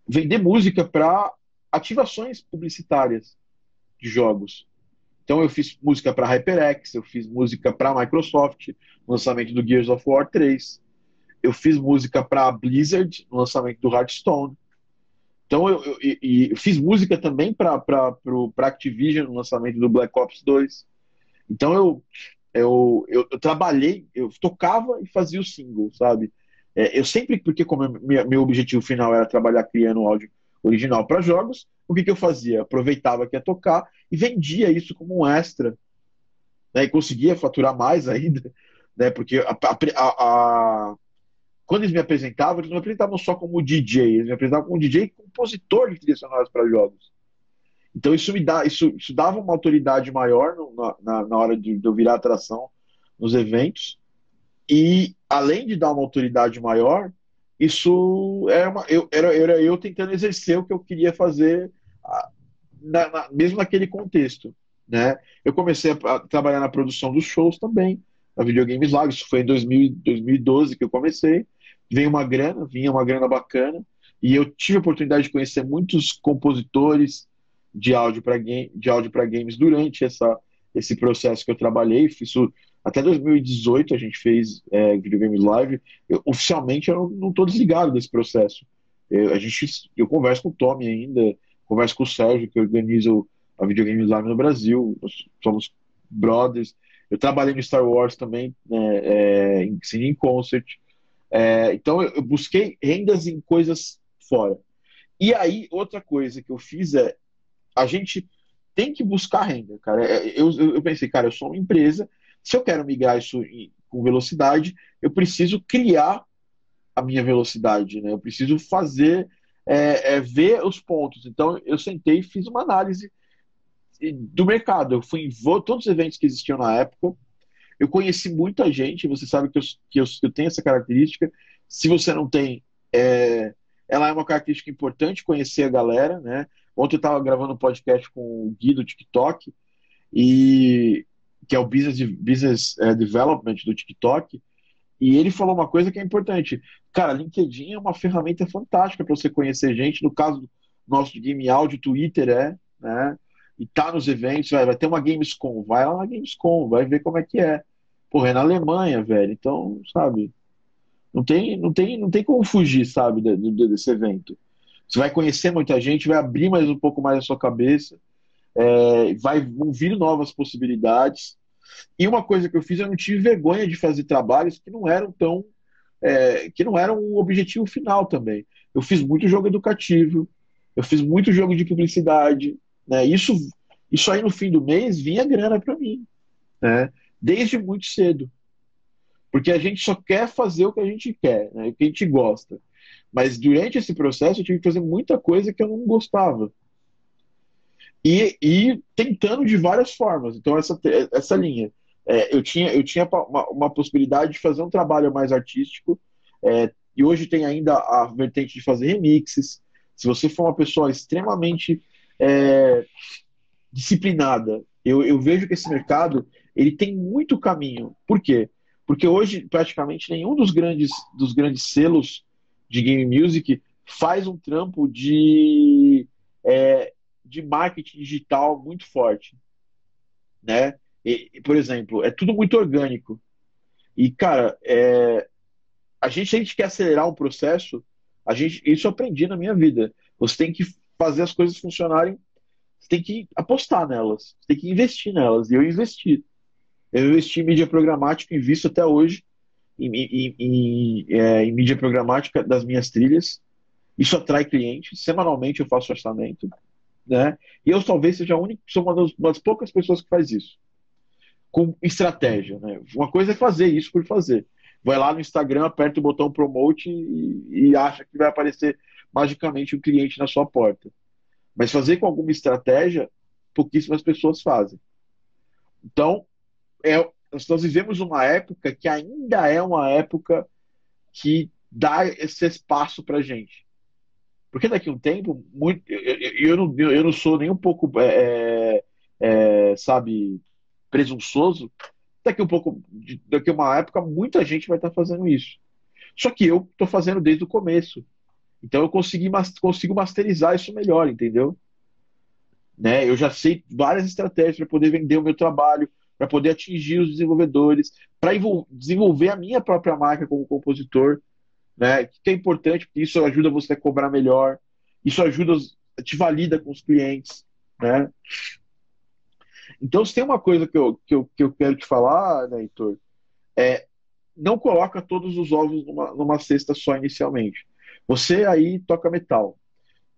Vender música para ativações publicitárias de jogos. Então eu fiz música para HyperX, eu fiz música para Microsoft, no lançamento do Gears of War 3. Eu fiz música para Blizzard, no lançamento do Hearthstone. Então eu, eu, eu, eu fiz música também para Activision no lançamento do Black Ops 2. Então eu, eu, eu, eu, trabalhei, eu tocava e fazia o single, sabe? É, eu sempre, porque como meu, meu objetivo final era trabalhar criando áudio original para jogos, o que, que eu fazia? Aproveitava que ia tocar e vendia isso como um extra. Né, e conseguia faturar mais ainda, (laughs) né, porque a, a, a, quando eles me apresentavam, eles não me apresentavam só como DJ, eles me apresentavam como DJ compositor de trilhas sonoras para jogos. Então isso me dá, isso, isso dava uma autoridade maior no, na, na hora de, de eu virar atração nos eventos. E além de dar uma autoridade maior, isso era, uma, eu, era, era eu tentando exercer o que eu queria fazer, na, na, mesmo naquele contexto. Né? Eu comecei a, a, trabalhar na produção dos shows também, na Videogames Live, isso foi em 2000, 2012 que eu comecei veio uma grana, vinha uma grana bacana, e eu tive a oportunidade de conhecer muitos compositores de áudio para game, games durante essa, esse processo que eu trabalhei. Isso, até 2018 a gente fez é, videogames live. Eu, oficialmente eu não estou desligado desse processo. Eu, a gente, eu converso com o Tommy ainda, converso com o Sérgio que organiza a videogames live no Brasil. Nós somos brothers. Eu trabalhei no Star Wars também, né, é, em Cine Concert. É, então eu busquei rendas em coisas fora. E aí, outra coisa que eu fiz é a gente tem que buscar renda, cara. É, eu, eu pensei, cara, eu sou uma empresa, se eu quero migrar isso com velocidade, eu preciso criar a minha velocidade, né? Eu preciso fazer, é, é, ver os pontos. Então, eu sentei e fiz uma análise do mercado. Eu fui em todos os eventos que existiam na época, eu conheci muita gente, você sabe que eu, que eu, eu tenho essa característica. Se você não tem, é, ela é uma característica importante, conhecer a galera, né? Ontem eu estava gravando um podcast com o Gui do TikTok, e, que é o Business, business é, Development do TikTok, e ele falou uma coisa que é importante. Cara, LinkedIn é uma ferramenta fantástica para você conhecer gente. No caso do nosso Game Audio, Twitter é, né? E tá nos eventos, vai, vai ter uma Gamescom, vai lá na Gamescom, vai ver como é que é. Porra, é na Alemanha, velho. Então, sabe? Não tem, não tem, não tem como fugir, sabe, desse evento. Você vai conhecer muita gente, vai abrir mais um pouco mais a sua cabeça, é, vai vão vir novas possibilidades. E uma coisa que eu fiz, eu não tive vergonha de fazer trabalhos que não eram tão, é, que não eram o objetivo final também. Eu fiz muito jogo educativo, eu fiz muito jogo de publicidade, né? Isso, isso aí no fim do mês vinha grana para mim, né? Desde muito cedo. Porque a gente só quer fazer o que a gente quer, né? o que a gente gosta. Mas durante esse processo eu tive que fazer muita coisa que eu não gostava. E, e tentando de várias formas. Então, essa, essa linha. É, eu tinha, eu tinha uma, uma, possibilidade de fazer um trabalho mais artístico, é, e hoje tem ainda a vertente de fazer remixes. Se você for uma pessoa extremamente é, disciplinada, eu, eu vejo que esse mercado ele tem muito caminho. Por quê? Porque hoje, praticamente, nenhum dos grandes, dos grandes selos de game music faz um trampo de, é, de marketing digital muito forte. Né? E, por exemplo, é tudo muito orgânico. E, cara, é, a, gente, a gente quer acelerar um processo, a gente, isso eu aprendi na minha vida. Você tem que fazer as coisas funcionarem, você tem que apostar nelas, você tem que investir nelas. E eu investi. Eu investi em mídia programática, invisto até hoje em, em, em, é, em mídia programática das minhas trilhas. Isso atrai clientes. Semanalmente eu faço orçamento. Né? E eu talvez seja a única, sou uma das, uma das poucas pessoas que faz isso. Com estratégia. Né? Uma coisa é fazer isso por fazer. Vai lá no Instagram, aperta o botão promote e, e acha que vai aparecer magicamente um cliente na sua porta. Mas fazer com alguma estratégia, pouquíssimas pessoas fazem. Então, é, nós vivemos uma época que ainda é uma época que dá esse espaço para gente. Porque daqui a um tempo, muito, eu, eu, não, eu não sou nem um pouco, é, é, é sabe, presunçoso. Daqui um pouco, daqui a uma época, muita gente vai estar fazendo isso. Só que eu estou fazendo desde o começo. Então eu consegui, consigo masterizar isso melhor, entendeu? Né? Eu já sei várias estratégias para poder vender o meu trabalho, para poder atingir os desenvolvedores, para desenvolver a minha própria marca como compositor, né? Que é importante, porque isso ajuda você a cobrar melhor, isso ajuda, te valida com os clientes, né? Então, se tem uma coisa que eu, que eu, que eu quero te falar, né, Heitor, é não coloca todos os ovos numa, numa cesta só inicialmente. Você aí toca metal.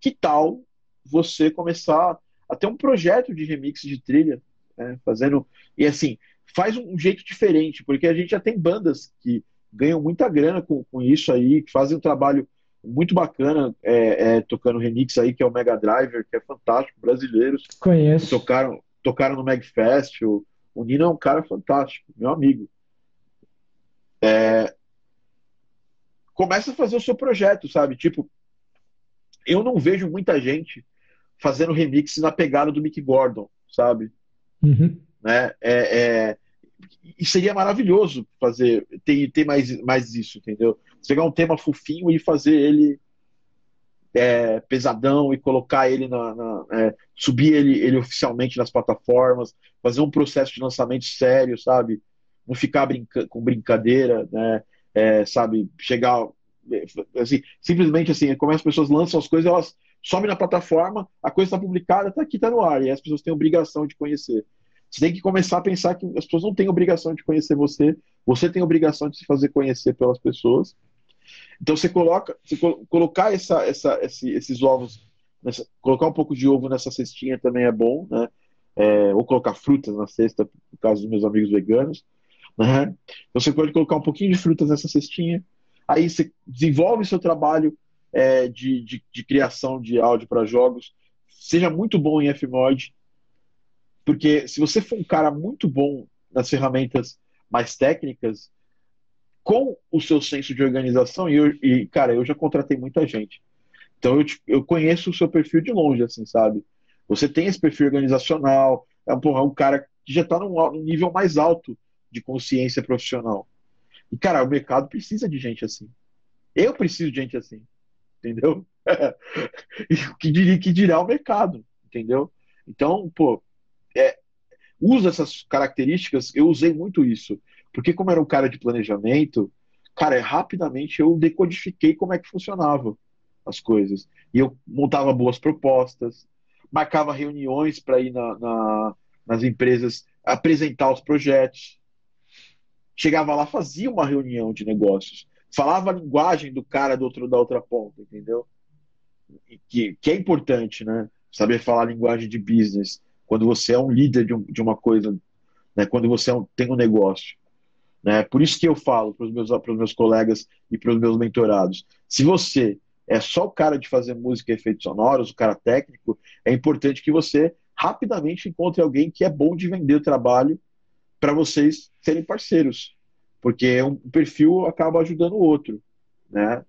Que tal você começar a ter um projeto de remix de trilha né? Fazendo. E assim, faz um jeito diferente, porque a gente já tem bandas que ganham muita grana com, com isso aí, fazem um trabalho muito bacana é, é, tocando remix aí, que é o Mega Driver, que é fantástico, brasileiros. Conheço. Tocaram, tocaram no Magfest. O, o Nino é um cara fantástico, meu amigo. É, começa a fazer o seu projeto, sabe? Tipo, eu não vejo muita gente fazendo remix na pegada do Mick Gordon, sabe? Uhum. Né? É, é, e seria maravilhoso fazer, ter, ter mais, mais isso, entendeu? Você pegar um tema fofinho e fazer ele é, pesadão e colocar ele na. na é, subir ele, ele oficialmente nas plataformas, fazer um processo de lançamento sério, sabe? Não ficar brinca com brincadeira, né? É, sabe? Chegar. Assim, simplesmente assim, como as pessoas lançam as coisas, elas some na plataforma, a coisa está publicada, está aqui, está no ar, e as pessoas têm obrigação de conhecer. Você tem que começar a pensar que as pessoas não têm obrigação de conhecer você, você tem obrigação de se fazer conhecer pelas pessoas. Então você coloca, você colocar essa, essa, esse, esses ovos, nessa, colocar um pouco de ovo nessa cestinha também é bom, né? É, ou colocar frutas na cesta, no caso dos meus amigos veganos. Né? Então você pode colocar um pouquinho de frutas nessa cestinha, aí você desenvolve seu trabalho é, de, de, de, criação de áudio para jogos, seja muito bom em Fmod, porque se você for um cara muito bom nas ferramentas mais técnicas, com o seu senso de organização, e, eu, e cara, eu já contratei muita gente. Então eu, eu conheço o seu perfil de longe, assim, sabe? Você tem esse perfil organizacional, é, porra, é um cara que já está num, num nível mais alto de consciência profissional. E, cara, o mercado precisa de gente assim. Eu preciso de gente assim entendeu? (laughs) que diria que dirá o mercado, entendeu? Então, pô, usa essas características, eu usei muito isso, porque como era um cara de planejamento, cara, rapidamente eu decodifiquei como é que funcionava as coisas. E eu montava boas propostas, marcava reuniões para ir na, na, nas empresas apresentar os projetos. Chegava lá, fazia uma reunião de negócios, falava a linguagem do cara do outro da outra ponta, entendeu? Que, que é importante, né? Saber falar a linguagem de business quando você é um líder de, um, de uma coisa, né? Quando você é um, tem um negócio. Né? Por isso que eu falo para os meus, meus colegas e para os meus mentorados: se você é só o cara de fazer música e efeitos sonoros, o cara técnico, é importante que você rapidamente encontre alguém que é bom de vender o trabalho para vocês serem parceiros, porque um perfil acaba ajudando o outro, né?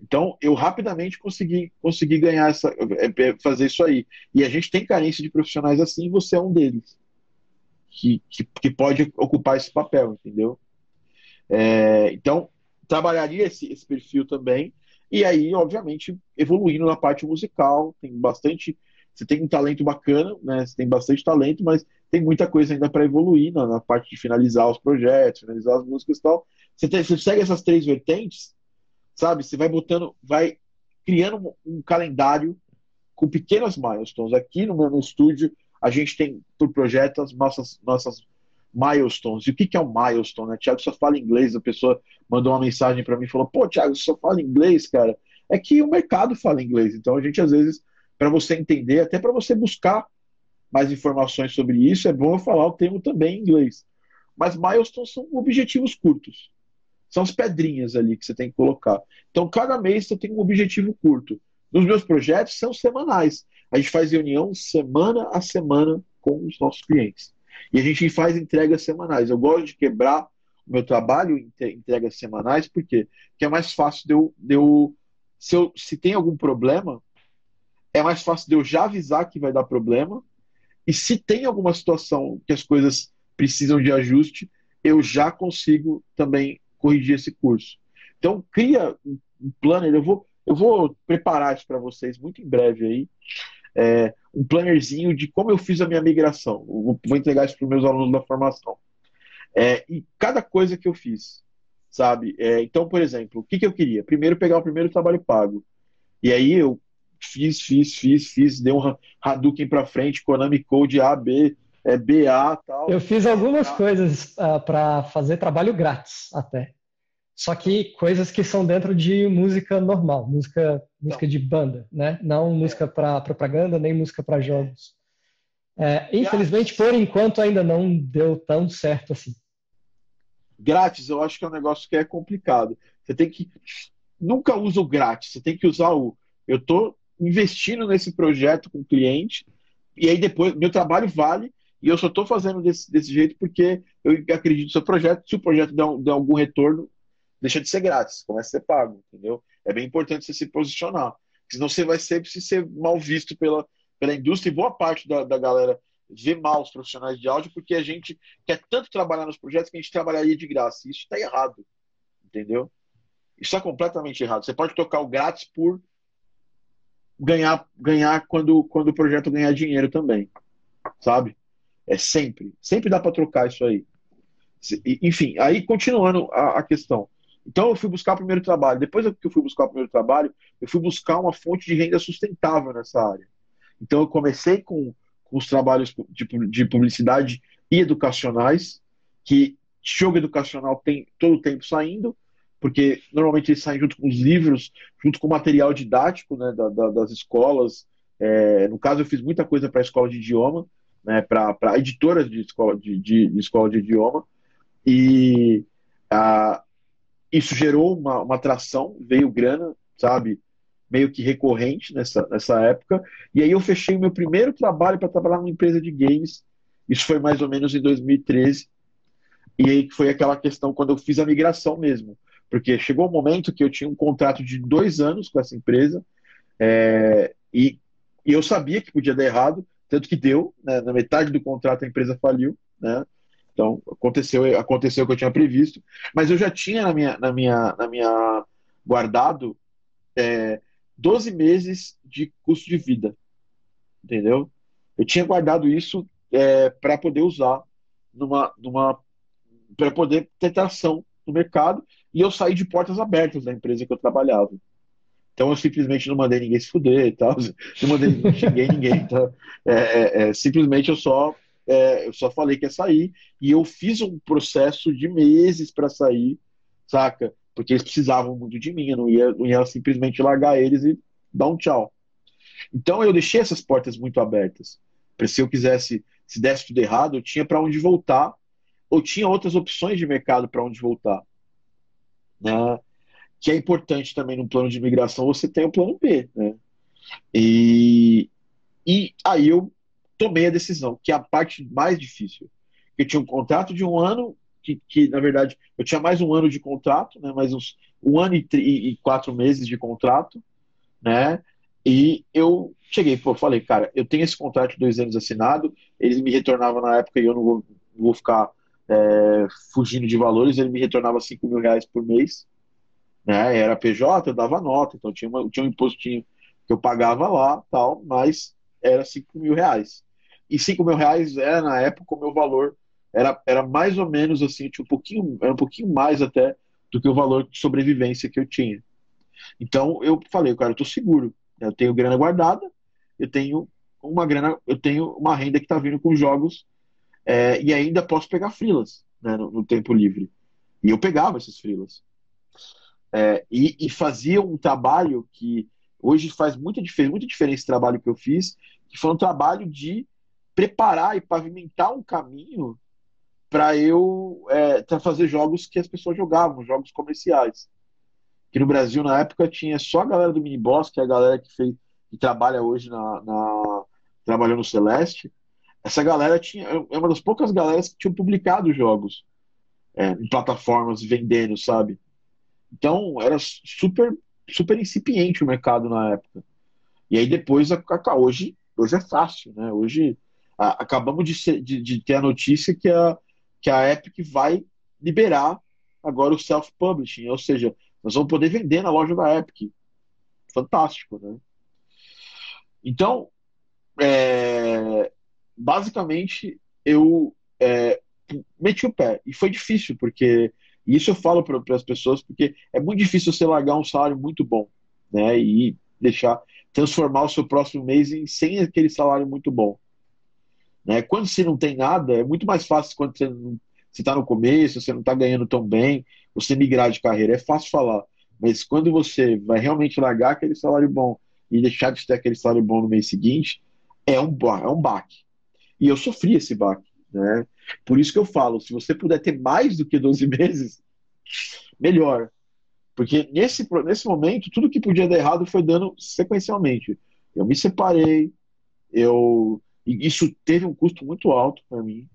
Então, eu rapidamente consegui, consegui ganhar essa, é, é, fazer isso aí. E a gente tem carência de profissionais assim, e você é um deles que, que, que pode ocupar esse papel, entendeu? É, então, trabalharia esse, esse perfil também, e aí, obviamente, evoluindo na parte musical, tem bastante. Você tem um talento bacana, né? Você tem bastante talento, mas tem muita coisa ainda para evoluir na, na, parte de finalizar os projetos, finalizar as músicas e tal. Você, tem, você segue essas três vertentes, sabe? Você vai botando, vai criando um, um calendário com pequenas milestones. Aqui no meu estúdio, a gente tem por projeto as nossas, nossas milestones. E o que, que é um milestone? Né? Tiago só fala inglês. A pessoa mandou uma mensagem para mim e falou: Pô, Tiago, só fala inglês, cara. É que o mercado fala inglês. Então a gente, às vezes, para você entender, até para você buscar mais informações sobre isso, é bom eu falar o termo também em inglês. Mas milestones são objetivos curtos. São as pedrinhas ali que você tem que colocar. Então, cada mês você tem um objetivo curto. Nos meus projetos são semanais. A gente faz reunião semana a semana com os nossos clientes. E a gente faz entregas semanais. Eu gosto de quebrar o meu trabalho em entregas semanais, por quê? Porque é mais fácil de eu, de eu, se, eu, se tem algum problema, é mais fácil de eu já avisar que vai dar problema. E se tem alguma situação que as coisas precisam de ajuste, eu já consigo também corrigir esse curso. Então, cria um planner. Eu vou, eu vou preparar isso para vocês muito em breve aí é, um plannerzinho de como eu fiz a minha migração. Vou, vou entregar isso para os meus alunos da formação. É, e cada coisa que eu fiz, sabe? É, então, por exemplo, o que, que eu queria? Primeiro, pegar o primeiro trabalho pago. E aí eu fiz, fiz, fiz, fiz, dei um Hadouken para frente, Konami Code A, B, é, BA tal. Eu fiz algumas coisas uh, ah, para fazer trabalho grátis até. Só que coisas que são dentro de música normal, música, música de banda, né? Não é. música para propaganda, nem música para jogos. É, infelizmente, por enquanto, ainda não deu tão certo assim. Grátis, eu acho que é um negócio que é complicado. Você tem que. Nunca usa o grátis, você tem que usar o. Eu estou investindo nesse projeto com o cliente, e aí depois, meu trabalho vale, e eu só estou fazendo desse, desse jeito porque eu acredito no seu projeto. Se o projeto der, der algum retorno, deixa de ser grátis, começa a ser pago, entendeu? É bem importante você se posicionar, senão você vai sempre ser mal visto pela, pela indústria e boa parte da, da galera vê mal os profissionais de áudio porque a gente quer tanto trabalhar nos projetos que a gente trabalharia de graça. Isso está errado, entendeu? Isso é completamente errado. Você pode tocar o grátis por ganhar ganhar quando, quando o projeto ganhar dinheiro também, sabe? É sempre, sempre dá para trocar isso aí. Enfim, aí continuando a, a questão, então eu fui buscar o primeiro trabalho. Depois que eu fui buscar o primeiro trabalho, eu fui buscar uma fonte de renda sustentável nessa área. Então eu comecei com, com os trabalhos de, de, publicidade e educacionais, que jogo educacional tem todo o tempo saindo, porque normalmente eles saem junto com os livros, junto com o material didático né, da, da, das escolas. É, no caso, eu fiz muita coisa para a escola de idioma, né, para editoras de escola de, de, de, escola de idioma. E isso gerou uma, uma atração, veio grana, sabe? Meio que recorrente nessa, nessa época. E aí eu fechei o meu primeiro trabalho para trabalhar numa empresa de games. Isso foi mais ou menos em 2013. E aí foi aquela questão quando eu fiz a migração mesmo. Porque chegou um momento que eu tinha um contrato de dois anos com essa empresa. É, e, e eu sabia que podia dar errado, tanto que deu. Né, na metade do contrato a empresa faliu. Né? Então, aconteceu, aconteceu o que eu tinha previsto, mas eu já tinha na minha, na minha, na minha guardado é, 12 meses de custo de vida, entendeu? Eu tinha guardado isso é, para poder usar numa, numa para poder ter tração no mercado e eu saí de portas abertas da empresa que eu trabalhava. Então eu simplesmente não mandei ninguém se fuder e tal, (laughs) não mandei, não xinguei ninguém. Então, é, é, é, simplesmente eu só, é, eu só falei que ia sair e eu fiz um processo de meses para sair, saca? Porque eles precisavam muito de mim, eu não ia, não ia simplesmente largar eles e dar um tchau. Então eu deixei essas portas muito abertas. Para se eu quisesse, se desse tudo errado, eu tinha para onde voltar, ou tinha outras opções de mercado para onde voltar. Né? Que é importante também no plano de imigração, você tem o plano B, né? E, e aí eu tomei a decisão, que é a parte mais difícil. Eu tinha um contrato de um ano, que, que na verdade eu tinha mais um ano de contrato, né? Mais uns um ano e, e quatro meses de contrato, né? E eu cheguei, pô, falei, cara, eu tenho esse contrato de dois anos assinado, eles me retornavam na época e eu não vou, vou ficar é, fugindo de valores, ele me retornava 5 mil reais por mês, né? Era PJ, eu dava nota, então tinha, uma, tinha um impostinho que eu pagava lá, tal, mas era 5 mil reais. E 5 mil reais era, na época, o meu valor era, era mais ou menos assim, tinha um pouquinho, era um pouquinho mais até do que o valor de sobrevivência que eu tinha. Então eu falei, cara, eu tô seguro. Eu tenho grana guardada, eu tenho uma grana, eu tenho uma renda que está vindo com jogos é, e ainda posso pegar frilas né, no, no, tempo livre. E eu pegava esses frilas. É, e, e, fazia um trabalho que hoje faz muita diferença, muita diferença esse trabalho que eu fiz, que foi um trabalho de preparar e pavimentar um caminho para eu é, fazer jogos que as pessoas jogavam, jogos comerciais. Que no Brasil, na época, tinha só a galera do Miniboss, que é a galera que, fez, que trabalha hoje na, na trabalhou no Celeste. Essa galera tinha é uma das poucas galeras que tinham publicado jogos é, em plataformas vendendo, sabe? Então, era super, super incipiente o mercado na época. E aí depois, a, a, hoje, hoje é fácil, né? Hoje a, acabamos de, ser, de, de, ter a notícia que a, que a Epic vai liberar agora o self-publishing, ou seja, nós vamos poder vender na loja da Epic. Fantástico, né? Então, é, basicamente, eu é, meti o pé. E foi difícil, porque e isso eu falo para as pessoas porque é muito difícil você largar um salário muito bom, né? E deixar transformar o seu próximo mês em sem aquele salário muito bom. Né? Quando você não tem nada, é muito mais fácil quando você está no começo, você não está ganhando tão bem, você migrar de carreira. É fácil falar. Mas quando você vai realmente largar aquele salário bom e deixar de ter aquele salário bom no mês seguinte, é um, é um baque. E eu sofri esse baque. Né? Por isso que eu falo, se você puder ter mais do que 12 (laughs) meses, melhor. Porque nesse, nesse momento, tudo que podia dar errado foi dando sequencialmente. Eu me separei, eu isso teve um custo muito alto para mim,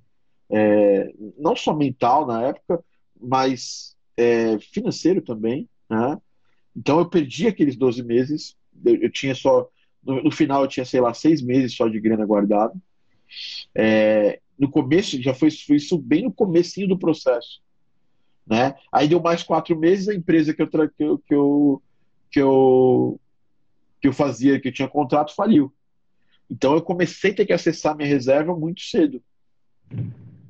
é, não só mental na época, mas é, financeiro também. Né? Então eu perdi aqueles 12 meses, eu, eu tinha só, no, no, final eu tinha, sei lá, seis meses só de grana guardada. É, no começo, já foi, foi isso bem no comecinho do processo. Né? Aí deu mais quatro meses, a empresa que eu, que eu, que eu, que eu, que eu fazia, que eu tinha contrato, faliu. Então eu comecei a ter que acessar minha reserva muito cedo.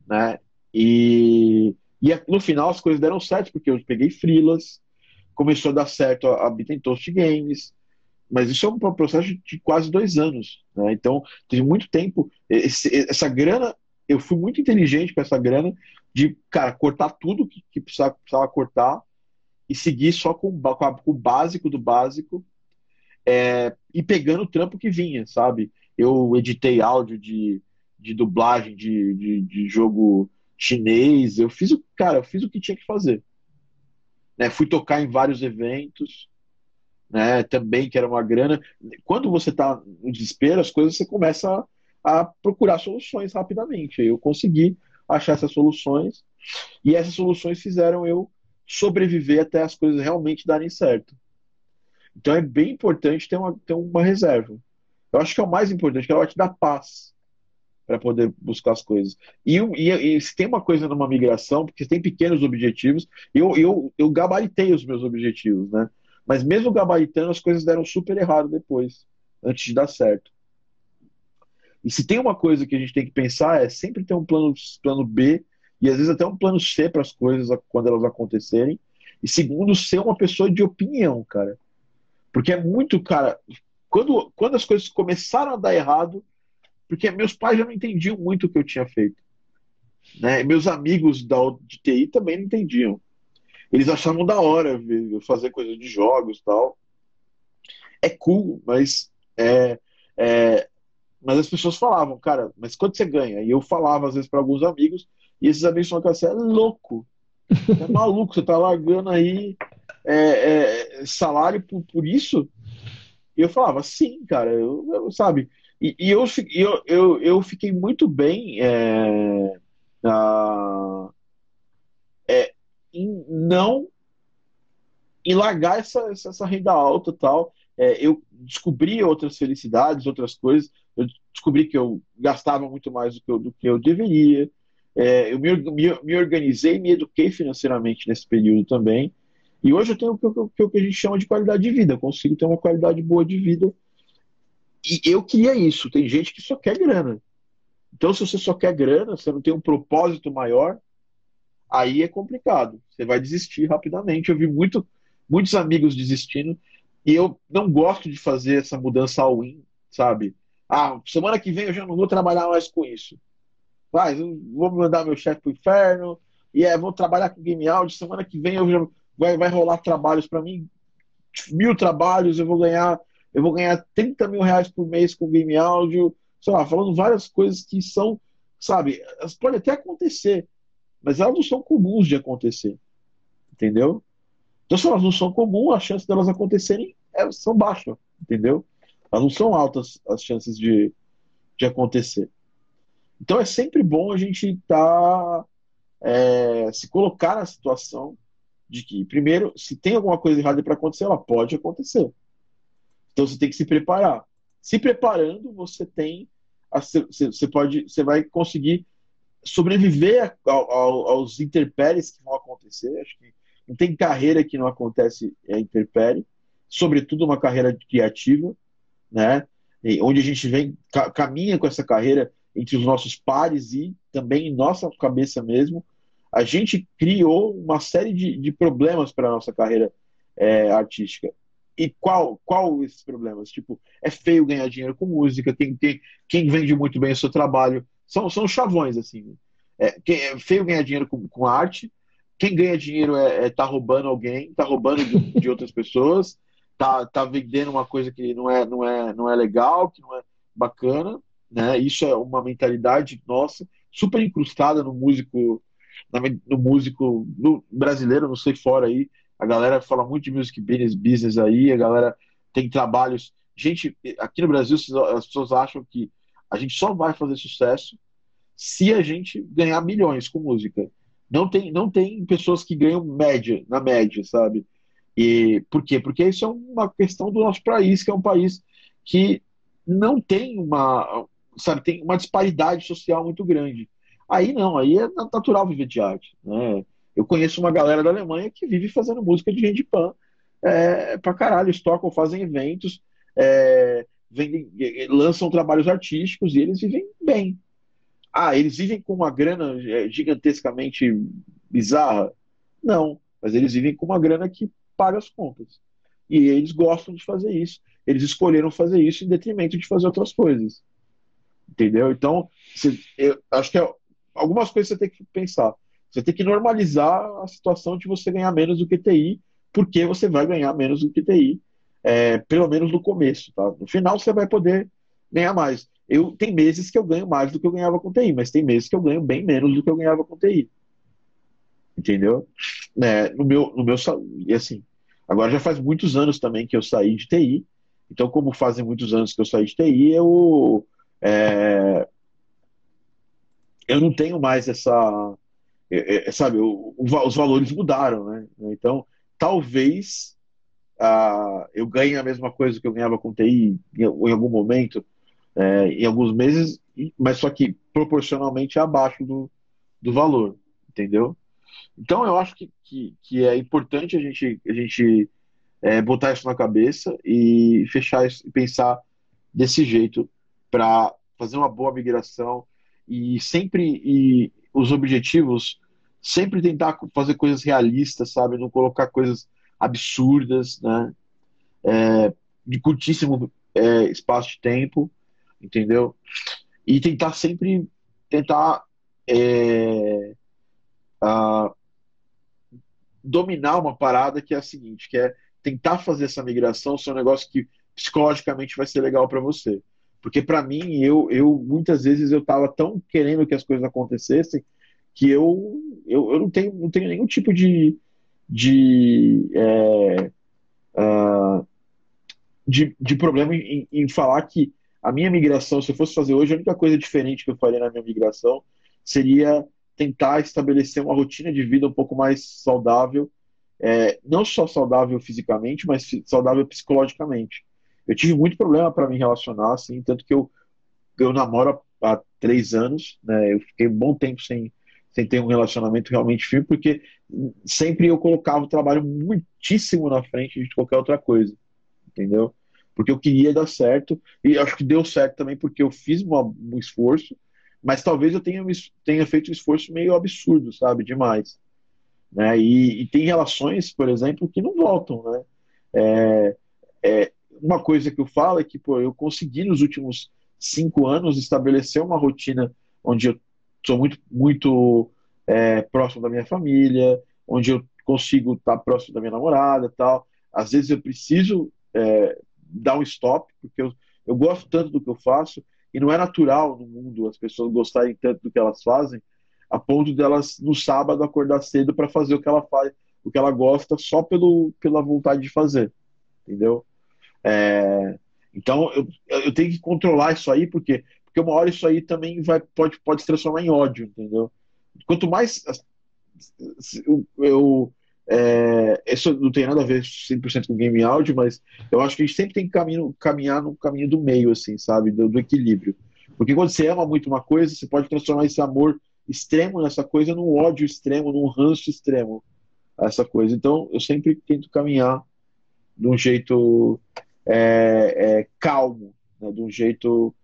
Né? E, e no final as coisas deram certo, porque eu peguei frilas, começou a dar certo a, a Games, mas isso é um processo de quase dois anos. Né? Então, teve muito tempo. Esse, essa grana eu fui muito inteligente com essa grana de, cara, cortar tudo que, que precisava, precisava cortar e seguir só com, com, a, com o básico do básico é, e pegando o trampo que vinha, sabe? Eu editei áudio de, de dublagem de, de, de jogo chinês, eu fiz o, cara, eu fiz o que tinha que fazer. Né? Fui tocar em vários eventos, né? Também que era uma grana. Quando você está no desespero, as coisas você começa a a procurar soluções rapidamente. Eu consegui achar essas soluções e essas soluções fizeram eu sobreviver até as coisas realmente darem certo. Então é bem importante ter uma, ter uma reserva. Eu acho que é o mais importante, que ela vai te dar paz para poder buscar as coisas. E, e, e, se tem uma coisa numa migração, porque tem pequenos objetivos, eu, eu, eu gabaritei os meus objetivos, né? Mas mesmo gabaritando, as coisas deram super errado depois, antes de dar certo. E se tem uma coisa que a gente tem que pensar é sempre ter um plano, plano B e às vezes até um plano C para as coisas quando elas acontecerem E segundo, ser uma pessoa de opinião, cara. Porque é muito, cara. Quando, quando as coisas começaram a dar errado, porque meus pais já não entendiam muito o que eu tinha feito. Né? Meus amigos da de TI também não entendiam. Eles achavam da hora fazer coisas de jogos tal. É cool, mas é, é, mas as pessoas falavam, cara, mas quanto você ganha? E eu falava às vezes para alguns amigos, e esses amigos falavam, você é louco, é maluco, você tá largando aí é, é, salário por, por isso? E eu falava, sim, cara, eu, eu sabe? E, e eu, eu, eu, eu fiquei muito bem é, na, é, em não em largar essa, essa, essa renda alta tal. É, eu descobri outras felicidades, outras coisas. Descobri que eu gastava muito mais do que eu, do que eu deveria. É, eu me, me, me, organizei, me eduquei financeiramente nesse período também. E hoje eu tenho o que, o, o que a gente chama de qualidade de vida. Eu consigo ter uma qualidade boa de vida. E eu queria isso. Tem gente que só quer grana. Então, se você só quer grana, você não tem um propósito maior, aí é complicado. Você vai desistir rapidamente. Eu vi muito, muitos amigos desistindo e eu não gosto de fazer essa mudança ao win, sabe? Ah, semana que vem eu já não vou trabalhar mais com isso. Vai, vou mandar meu chefe pro inferno e é, vou trabalhar com game audio. Semana que vem eu já vai, vai rolar trabalhos para mim, mil trabalhos, eu vou ganhar, eu vou ganhar 30 mil reais por mês com game áudio, sei lá, falando várias coisas que são, sabe, elas podem até acontecer, mas elas não são comuns de acontecer. Entendeu? Então, se elas não são comuns, as chances delas acontecerem é, são baixas, entendeu? Elas não são altas as chances de, de acontecer. Então, é sempre bom a gente. Tá, é, se colocar na situação de que, primeiro, se tem alguma coisa errada para acontecer, ela pode acontecer. Então, você tem que se preparar. Se preparando, você tem. Você pode. Você vai conseguir sobreviver aos interpéries que vão acontecer. Acho que não tem carreira que não acontece é, interpere, sobretudo uma carreira criativa, né? E onde a gente vem caminha com essa carreira entre os nossos pares e também em nossa cabeça mesmo. A gente criou uma série de, de problemas para a nossa carreira é, artística. E qual, qual esses problemas? Tipo, é feio ganhar dinheiro com música, tem, tem, quem vende muito bem o seu trabalho. São, são chavões, assim. É, é feio ganhar dinheiro com, com arte, quem ganha dinheiro é, é tá roubando alguém, tá roubando de, de, outras pessoas, tá, tá vendendo uma coisa que não é, não é, não é legal, que não é bacana, né? Isso é uma mentalidade nossa, super incrustada no músico, no músico no brasileiro, não sei fora aí. A galera fala muito de music business, business aí, a galera tem trabalhos. Gente, aqui no Brasil as pessoas acham que a gente só vai fazer sucesso se a gente ganhar milhões com música. Não tem, não tem pessoas que ganham média, na média, sabe? E por quê? Porque isso é uma questão do nosso país, que é um país que não tem uma, sabe, tem uma disparidade social muito grande. Aí não, aí é natural viver de arte, né? Eu conheço uma galera da Alemanha que vive fazendo música de gente pan é, pra caralho, eles tocam, fazem eventos, é, vendem, lançam trabalhos artísticos e eles vivem bem, ah, eles vivem com uma grana é, gigantescamente bizarra? Não, mas eles vivem com uma grana que paga as contas. E eles gostam de fazer isso. Eles escolheram fazer isso em detrimento de fazer outras coisas. Entendeu? Então, você, eu acho que é, algumas coisas você tem que pensar. Você tem que normalizar a situação de você ganhar menos do que TI, porque você vai ganhar menos do que TI, é, pelo menos no começo. Tá? No final, você vai poder ganhar mais. Eu tem meses que eu ganho mais do que eu ganhava com TI, mas tem meses que eu ganho bem menos do que eu ganhava com TI. Entendeu? É, no meu, no meu e assim, agora já faz muitos anos também que eu saí de TI. Então, como fazem muitos anos que eu saí de TI, eu é, eu não tenho mais essa, é, é sabe, o, os valores mudaram, né? Então, talvez eu ganhe a mesma coisa que eu ganhava com TI em, em algum momento, é, em alguns meses, mas só que proporcionalmente abaixo do, do valor, entendeu? Então eu acho que, que, que é importante a gente, a gente é, botar isso na cabeça e fechar isso e pensar desse jeito para fazer uma boa migração e sempre e os objetivos sempre tentar fazer coisas realistas, sabe? Não colocar coisas absurdas, né? É, de curtíssimo é, espaço de tempo, entendeu? E tentar sempre tentar é, a, dominar uma parada que é a seguinte, que é tentar fazer essa migração ser um negócio que psicologicamente vai ser legal para você. Porque para mim, eu, eu muitas vezes eu tava tão querendo que as coisas acontecessem que eu, eu, eu não, tenho, não tenho nenhum tipo de, de, é, uh, de, de, problema em, em, falar que a minha migração, se eu fosse fazer hoje, a única coisa diferente que eu faria na minha migração seria tentar estabelecer uma rotina de vida um pouco mais saudável, é, não só saudável fisicamente, mas saudável psicologicamente. Eu tive muito problema para me relacionar, assim, tanto que eu, eu namoro há, três anos, né? Eu fiquei um bom tempo sem, sem ter um relacionamento realmente firme, porque sempre eu colocava o trabalho muitíssimo na frente de qualquer outra coisa, entendeu? Porque eu queria dar certo, e acho que deu certo também porque eu fiz uma, um esforço, mas talvez eu tenha, tenha feito um esforço meio absurdo, sabe? Demais. Né? E, e tem relações, por exemplo, que não voltam, né? É, é, uma coisa que eu falo é que pô, eu consegui nos últimos cinco anos estabelecer uma rotina onde eu sou muito, muito é, próximo da minha família, onde eu consigo estar próximo da minha namorada tal. Às vezes eu preciso é, dar um stop, porque eu, eu gosto tanto do que eu faço, e não é natural no mundo as pessoas gostarem tanto do que elas fazem, a ponto delas no sábado acordar cedo para fazer o que ela faz, o que ela gosta só pelo, pela vontade de fazer, entendeu? É, então eu, eu tenho que controlar isso aí, porque porque uma hora isso aí também vai, pode, pode se transformar em ódio, entendeu? Quanto mais eu, eu é, isso não tem nada a ver 100% com game áudio, mas eu acho que a gente sempre tem que caminho, caminhar no caminho do meio, assim, sabe? Do, do, equilíbrio. Porque quando você ama muito uma coisa, você pode transformar esse amor extremo nessa coisa num ódio extremo, num ranço extremo essa coisa. Então, eu sempre tento caminhar de um jeito é, é, calmo, né, de um jeito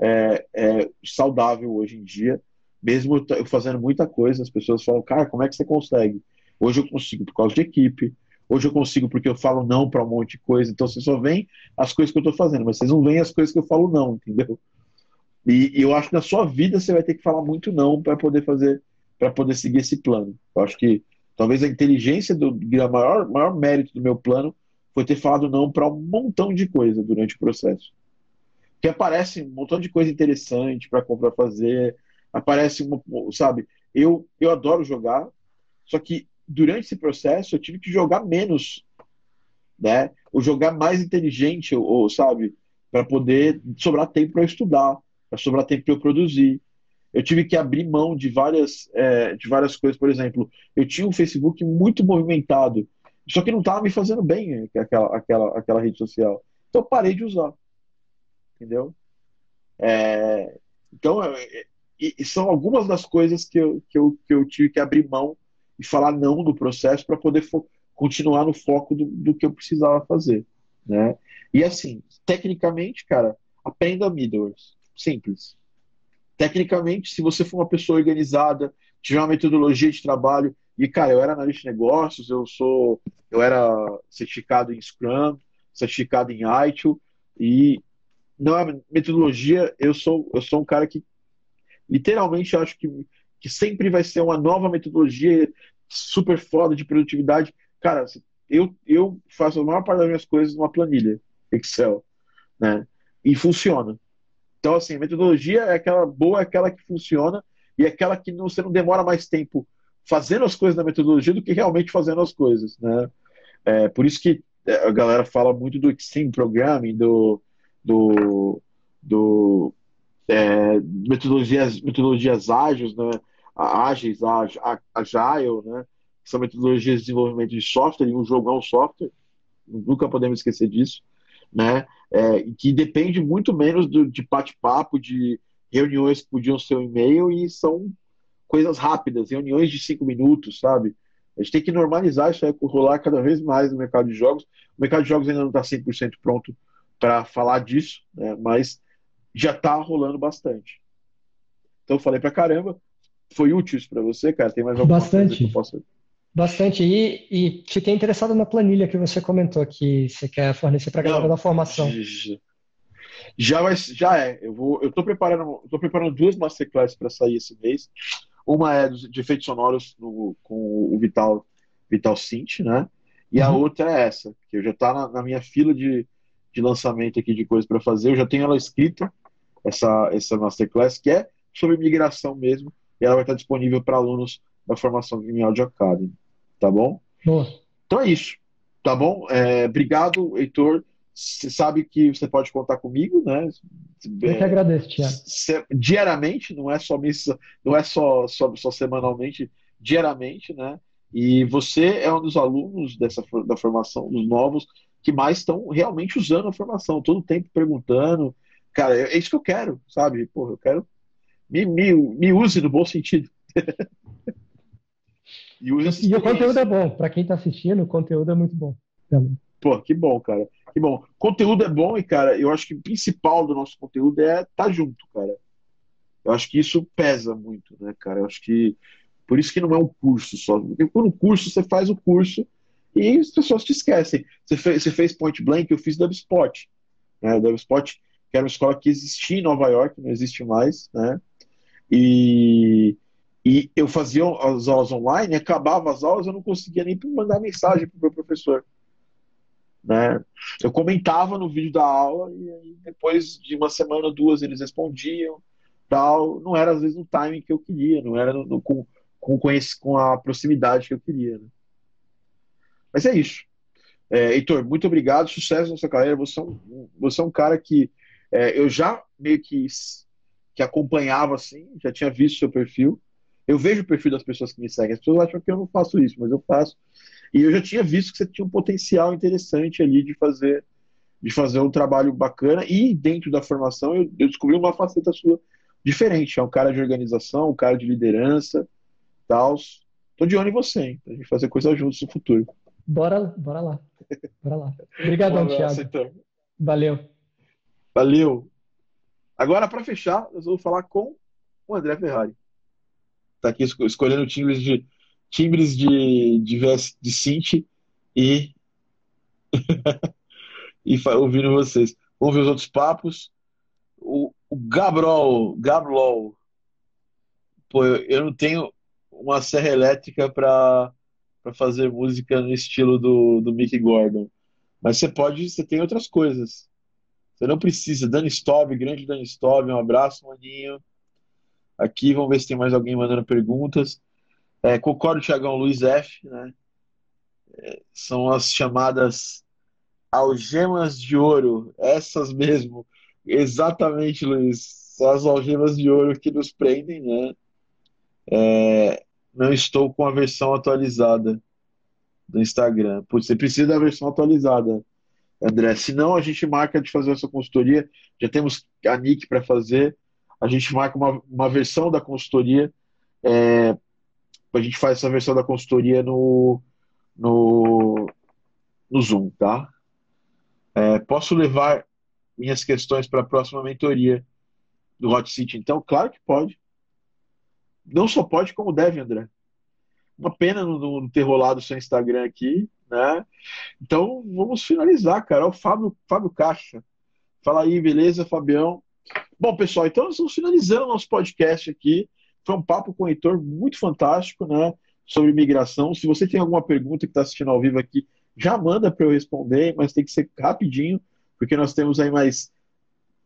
é, é, saudável hoje em dia. Mesmo eu fazendo muita coisa, as pessoas falam, cara, como é que você consegue? Hoje eu consigo por causa de equipe, hoje eu consigo porque eu falo não para um monte de coisa, então você só vem as coisas que eu estou fazendo, mas vocês não veem as coisas que eu falo não, entendeu? E, e, eu acho que na sua vida você vai ter que falar muito não para poder fazer, para poder seguir esse plano. Eu acho que talvez a inteligência do, o maior, maior mérito do meu plano foi ter falado não para um montão de coisa durante o processo. Que aparece um montão de coisa interessante para comprar fazer, aparece uma, sabe? Eu eu adoro jogar, só que durante esse processo eu tive que jogar menos, né? Ou jogar mais inteligente, ou, ou sabe, para poder sobrar tempo para estudar, para sobrar tempo para eu produzir. Eu tive que abrir mão de várias, é, de várias coisas, por exemplo, eu tinha um Facebook muito movimentado só que não estava me fazendo bem é, aquela, aquela, aquela rede social. Então eu parei de usar. Entendeu? É, então, é, e, são algumas das coisas que eu, que, eu, que eu tive que abrir mão e falar não no processo para poder continuar no foco do, do que eu precisava fazer. Né? E assim, tecnicamente, cara, aprenda middlewares. Simples. Tecnicamente, se você for uma pessoa organizada, tiver uma metodologia de trabalho, e, cara, eu era analista de negócios, eu sou, eu era certificado em Scrum, certificado em ITIL, e não é metodologia, eu sou, eu sou um cara que literalmente acho que, que sempre vai ser uma nova metodologia super foda de produtividade. Cara, eu, eu faço a maior parte das minhas coisas numa planilha Excel, né? E funciona. Então, assim, metodologia é aquela boa, é aquela que funciona e é aquela que não, você não demora mais tempo fazendo as coisas na metodologia do que realmente fazendo as coisas, né? É, por isso que é, a galera fala muito do Extreme Programming, do, do, do é, metodologias, metodologias ágeis, né? Ágeis, agile, né? que são metodologias de desenvolvimento de software, e um jogo é um software, nunca podemos esquecer disso, né? É, que depende muito menos do, de bate-papo, de reuniões que podiam ser um e-mail e são coisas rápidas, reuniões de cinco minutos, sabe? A gente tem que normalizar isso aí, rolar cada vez mais no mercado de jogos. O mercado de jogos ainda não está 100% pronto para falar disso, né? mas já está rolando bastante. Então, eu falei para caramba. Foi útil isso para você, cara? Tem mais alguma Bastante. coisa que eu. Bastante. E, e fiquei interessado na planilha que você comentou que você quer fornecer para a galera da formação. já- já vai, já é. Eu vou, eu tô preparando, tô preparando duas masterclasses para sair esse mês. Uma é de efeitos sonoros no- com o Vital, Vital Synth, né? E a Uhum. outra é essa, que eu já tá na, na minha fila de, de lançamento aqui de coisas para fazer. Eu já tenho ela escrita, essa, essa masterclass, que é sobre migração mesmo, e ela vai estar disponível para alunos da formação Game Audio Academy, tá bom? Boa. Então é isso, tá bom? É, obrigado, Heitor. Você sabe que você pode contar comigo, né? Eu que agradeço, Thiago. Se- diariamente, não é só mês- não é só, só, só semanalmente, diariamente, né? E você é um dos alunos dessa da formação, dos novos, que mais estão realmente usando a formação, todo o tempo perguntando. Cara, é é isso que eu quero, sabe? Porra, eu quero. Me, me, me use no bom sentido. E use E o conteúdo é bom. Para quem está assistindo, o conteúdo é muito bom. Também. Pô, que bom, cara. Que bom. Conteúdo é bom e, cara, eu acho que o principal do nosso conteúdo é estar junto, cara. Eu acho que isso pesa muito, né, cara? Eu acho que por isso que não é um curso só. Porque por um curso você faz o curso e as pessoas te esquecem. Você fez, você fez Point Blank, eu fiz Dubspot. Né? Dubspot, que era uma escola que existia em Nova York, não existe mais, né? E, e eu fazia as aulas online, acabava as aulas, eu não conseguia nem mandar mensagem para o meu professor né? Eu comentava no vídeo da aula e depois de uma semana, duas, eles respondiam, tal. Não era às vezes no timing que eu queria, não era no- no- com, com, com a proximidade que eu queria, né? Mas é isso. É, Heitor, muito obrigado, sucesso na sua carreira. Você é um, você é um cara que é, eu já meio que, que acompanhava assim, já tinha visto seu perfil. Eu vejo o perfil das pessoas que me seguem. As pessoas acham que eu não faço isso, mas eu faço. E eu já tinha visto que você tinha um potencial interessante ali de fazer, de fazer um trabalho bacana. E dentro da formação eu, eu descobri uma faceta sua diferente. É um cara de organização, um cara de liderança, tal. Tô de olho em você, hein? Pra gente fazer coisa juntos no futuro. Bora, bora lá. Bora lá. (laughs) Um Obrigadão, abraço, Thiago. então. Valeu. Valeu. Agora, para fechar, eu vou falar com o André Ferrari. Tá aqui esco- escolhendo timbres de timbres de de, VS de synth e (laughs) e ouvindo vocês. Vamos ver os outros papos. O, o Gabrol, Gabrol. Pô, eu, eu não tenho uma serra elétrica para fazer música no estilo do, do Mick Gordon. Mas você pode, você tem outras coisas. Você não precisa. Dani Stobb, grande Dani Stobb, um abraço, maninho. Aqui, vamos ver se tem mais alguém mandando perguntas. É, concordo, Thiagão, Luiz F, né? É, são as chamadas algemas de ouro, essas mesmo. Exatamente, Luiz. São as algemas de ouro que nos prendem, né? É, não estou com a versão atualizada do Instagram. Putz, você precisa da versão atualizada, André. Senão a gente marca de fazer essa consultoria. Já temos a Nick para fazer. A gente marca uma, uma versão da consultoria. É, a gente faz essa versão da consultoria no, no, no Zoom, tá? É, posso levar minhas questões para a próxima mentoria do Hot City? Então, claro que pode. Não só pode, como deve, André. Uma pena não, não ter rolado seu Instagram aqui, né? Então, vamos finalizar, cara. O Fábio, Fábio Caixa. Fala aí, beleza, Fabião? Bom, pessoal, então estamos finalizando o nosso podcast aqui. Foi um papo com o Heitor muito fantástico, né? Sobre migração. Se você tem alguma pergunta que está assistindo ao vivo aqui, já manda para eu responder, mas tem que ser rapidinho, porque nós temos aí mais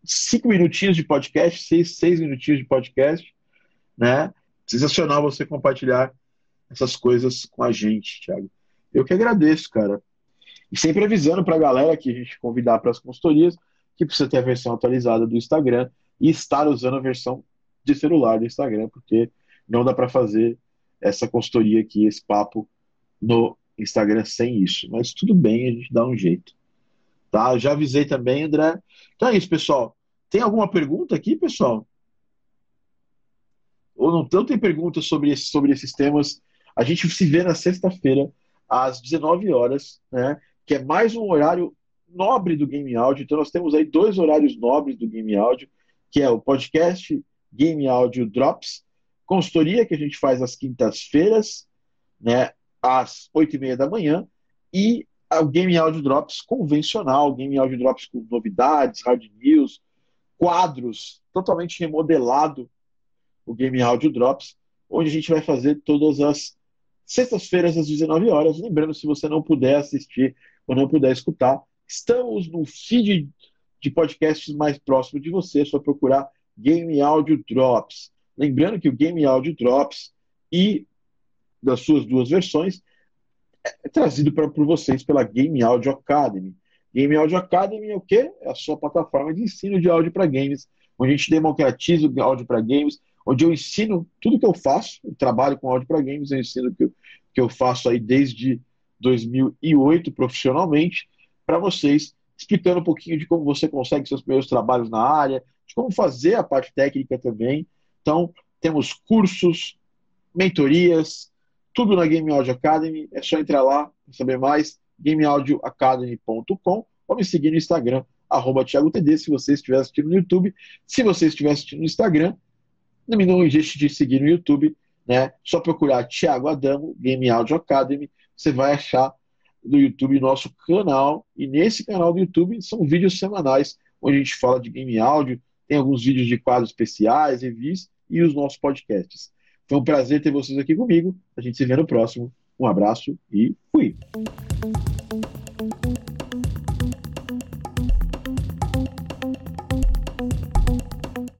cinco minutinhos de podcast, seis, seis minutinhos de podcast, né? Sensacional você compartilhar essas coisas com a gente, Thiago. Eu que agradeço, cara. E sempre avisando para a galera que a gente convidar para as consultorias que precisa ter a versão atualizada do Instagram e estar usando a versão de celular do Instagram, porque não dá para fazer essa consultoria aqui, esse papo no Instagram sem isso. Mas tudo bem, a gente dá um jeito. Tá? Já avisei também, André. Então é isso, pessoal. Tem alguma pergunta aqui, pessoal? Ou não, não tem perguntas sobre, sobre esses temas? A gente se vê na sexta-feira, às 19 horas, né? Que é mais um horário nobre do Game Audio. Então nós temos aí dois horários nobres do Game Audio, que é o podcast Game Audio Drops consultoria que a gente faz às quintas-feiras, né, às oito e meia da manhã, e o Game Audio Drops convencional, Game Audio Drops com novidades, hard news, quadros, totalmente remodelado o Game Audio Drops, onde a gente vai fazer todas as sextas-feiras às 19 horas. Lembrando, se você não puder assistir ou não puder escutar, estamos no feed de podcasts mais próximo de você, é só procurar Game Audio Drops. Lembrando que o Game Audio Drops e das suas duas versões é trazido para vocês pela Game Audio Academy. Game Audio Academy é o quê? É a sua plataforma de ensino de áudio para games, onde a gente democratiza o áudio para games, onde eu ensino tudo que eu faço, eu trabalho com áudio para games, eu ensino que eu, que eu faço aí desde 2008 profissionalmente, para vocês, explicando um pouquinho de como você consegue seus primeiros trabalhos na área, de como fazer a parte técnica também. Então, temos cursos, mentorias, tudo na Game Audio Academy. É só entrar lá para saber mais, gameaudioacademy.com ou me seguir no Instagram, arroba ThiagoTD, se você estiver assistindo no YouTube. Se você estiver assistindo no Instagram, não me não deixe de seguir no YouTube, né? Só procurar Thiago Adamo, Game Audio Academy, você vai achar no YouTube nosso canal. E nesse canal do YouTube são vídeos semanais, onde a gente fala de game áudio, tem alguns vídeos de quadros especiais, reviews e os nossos podcasts. Foi um prazer ter vocês aqui comigo. A gente se vê no próximo. Um abraço e fui!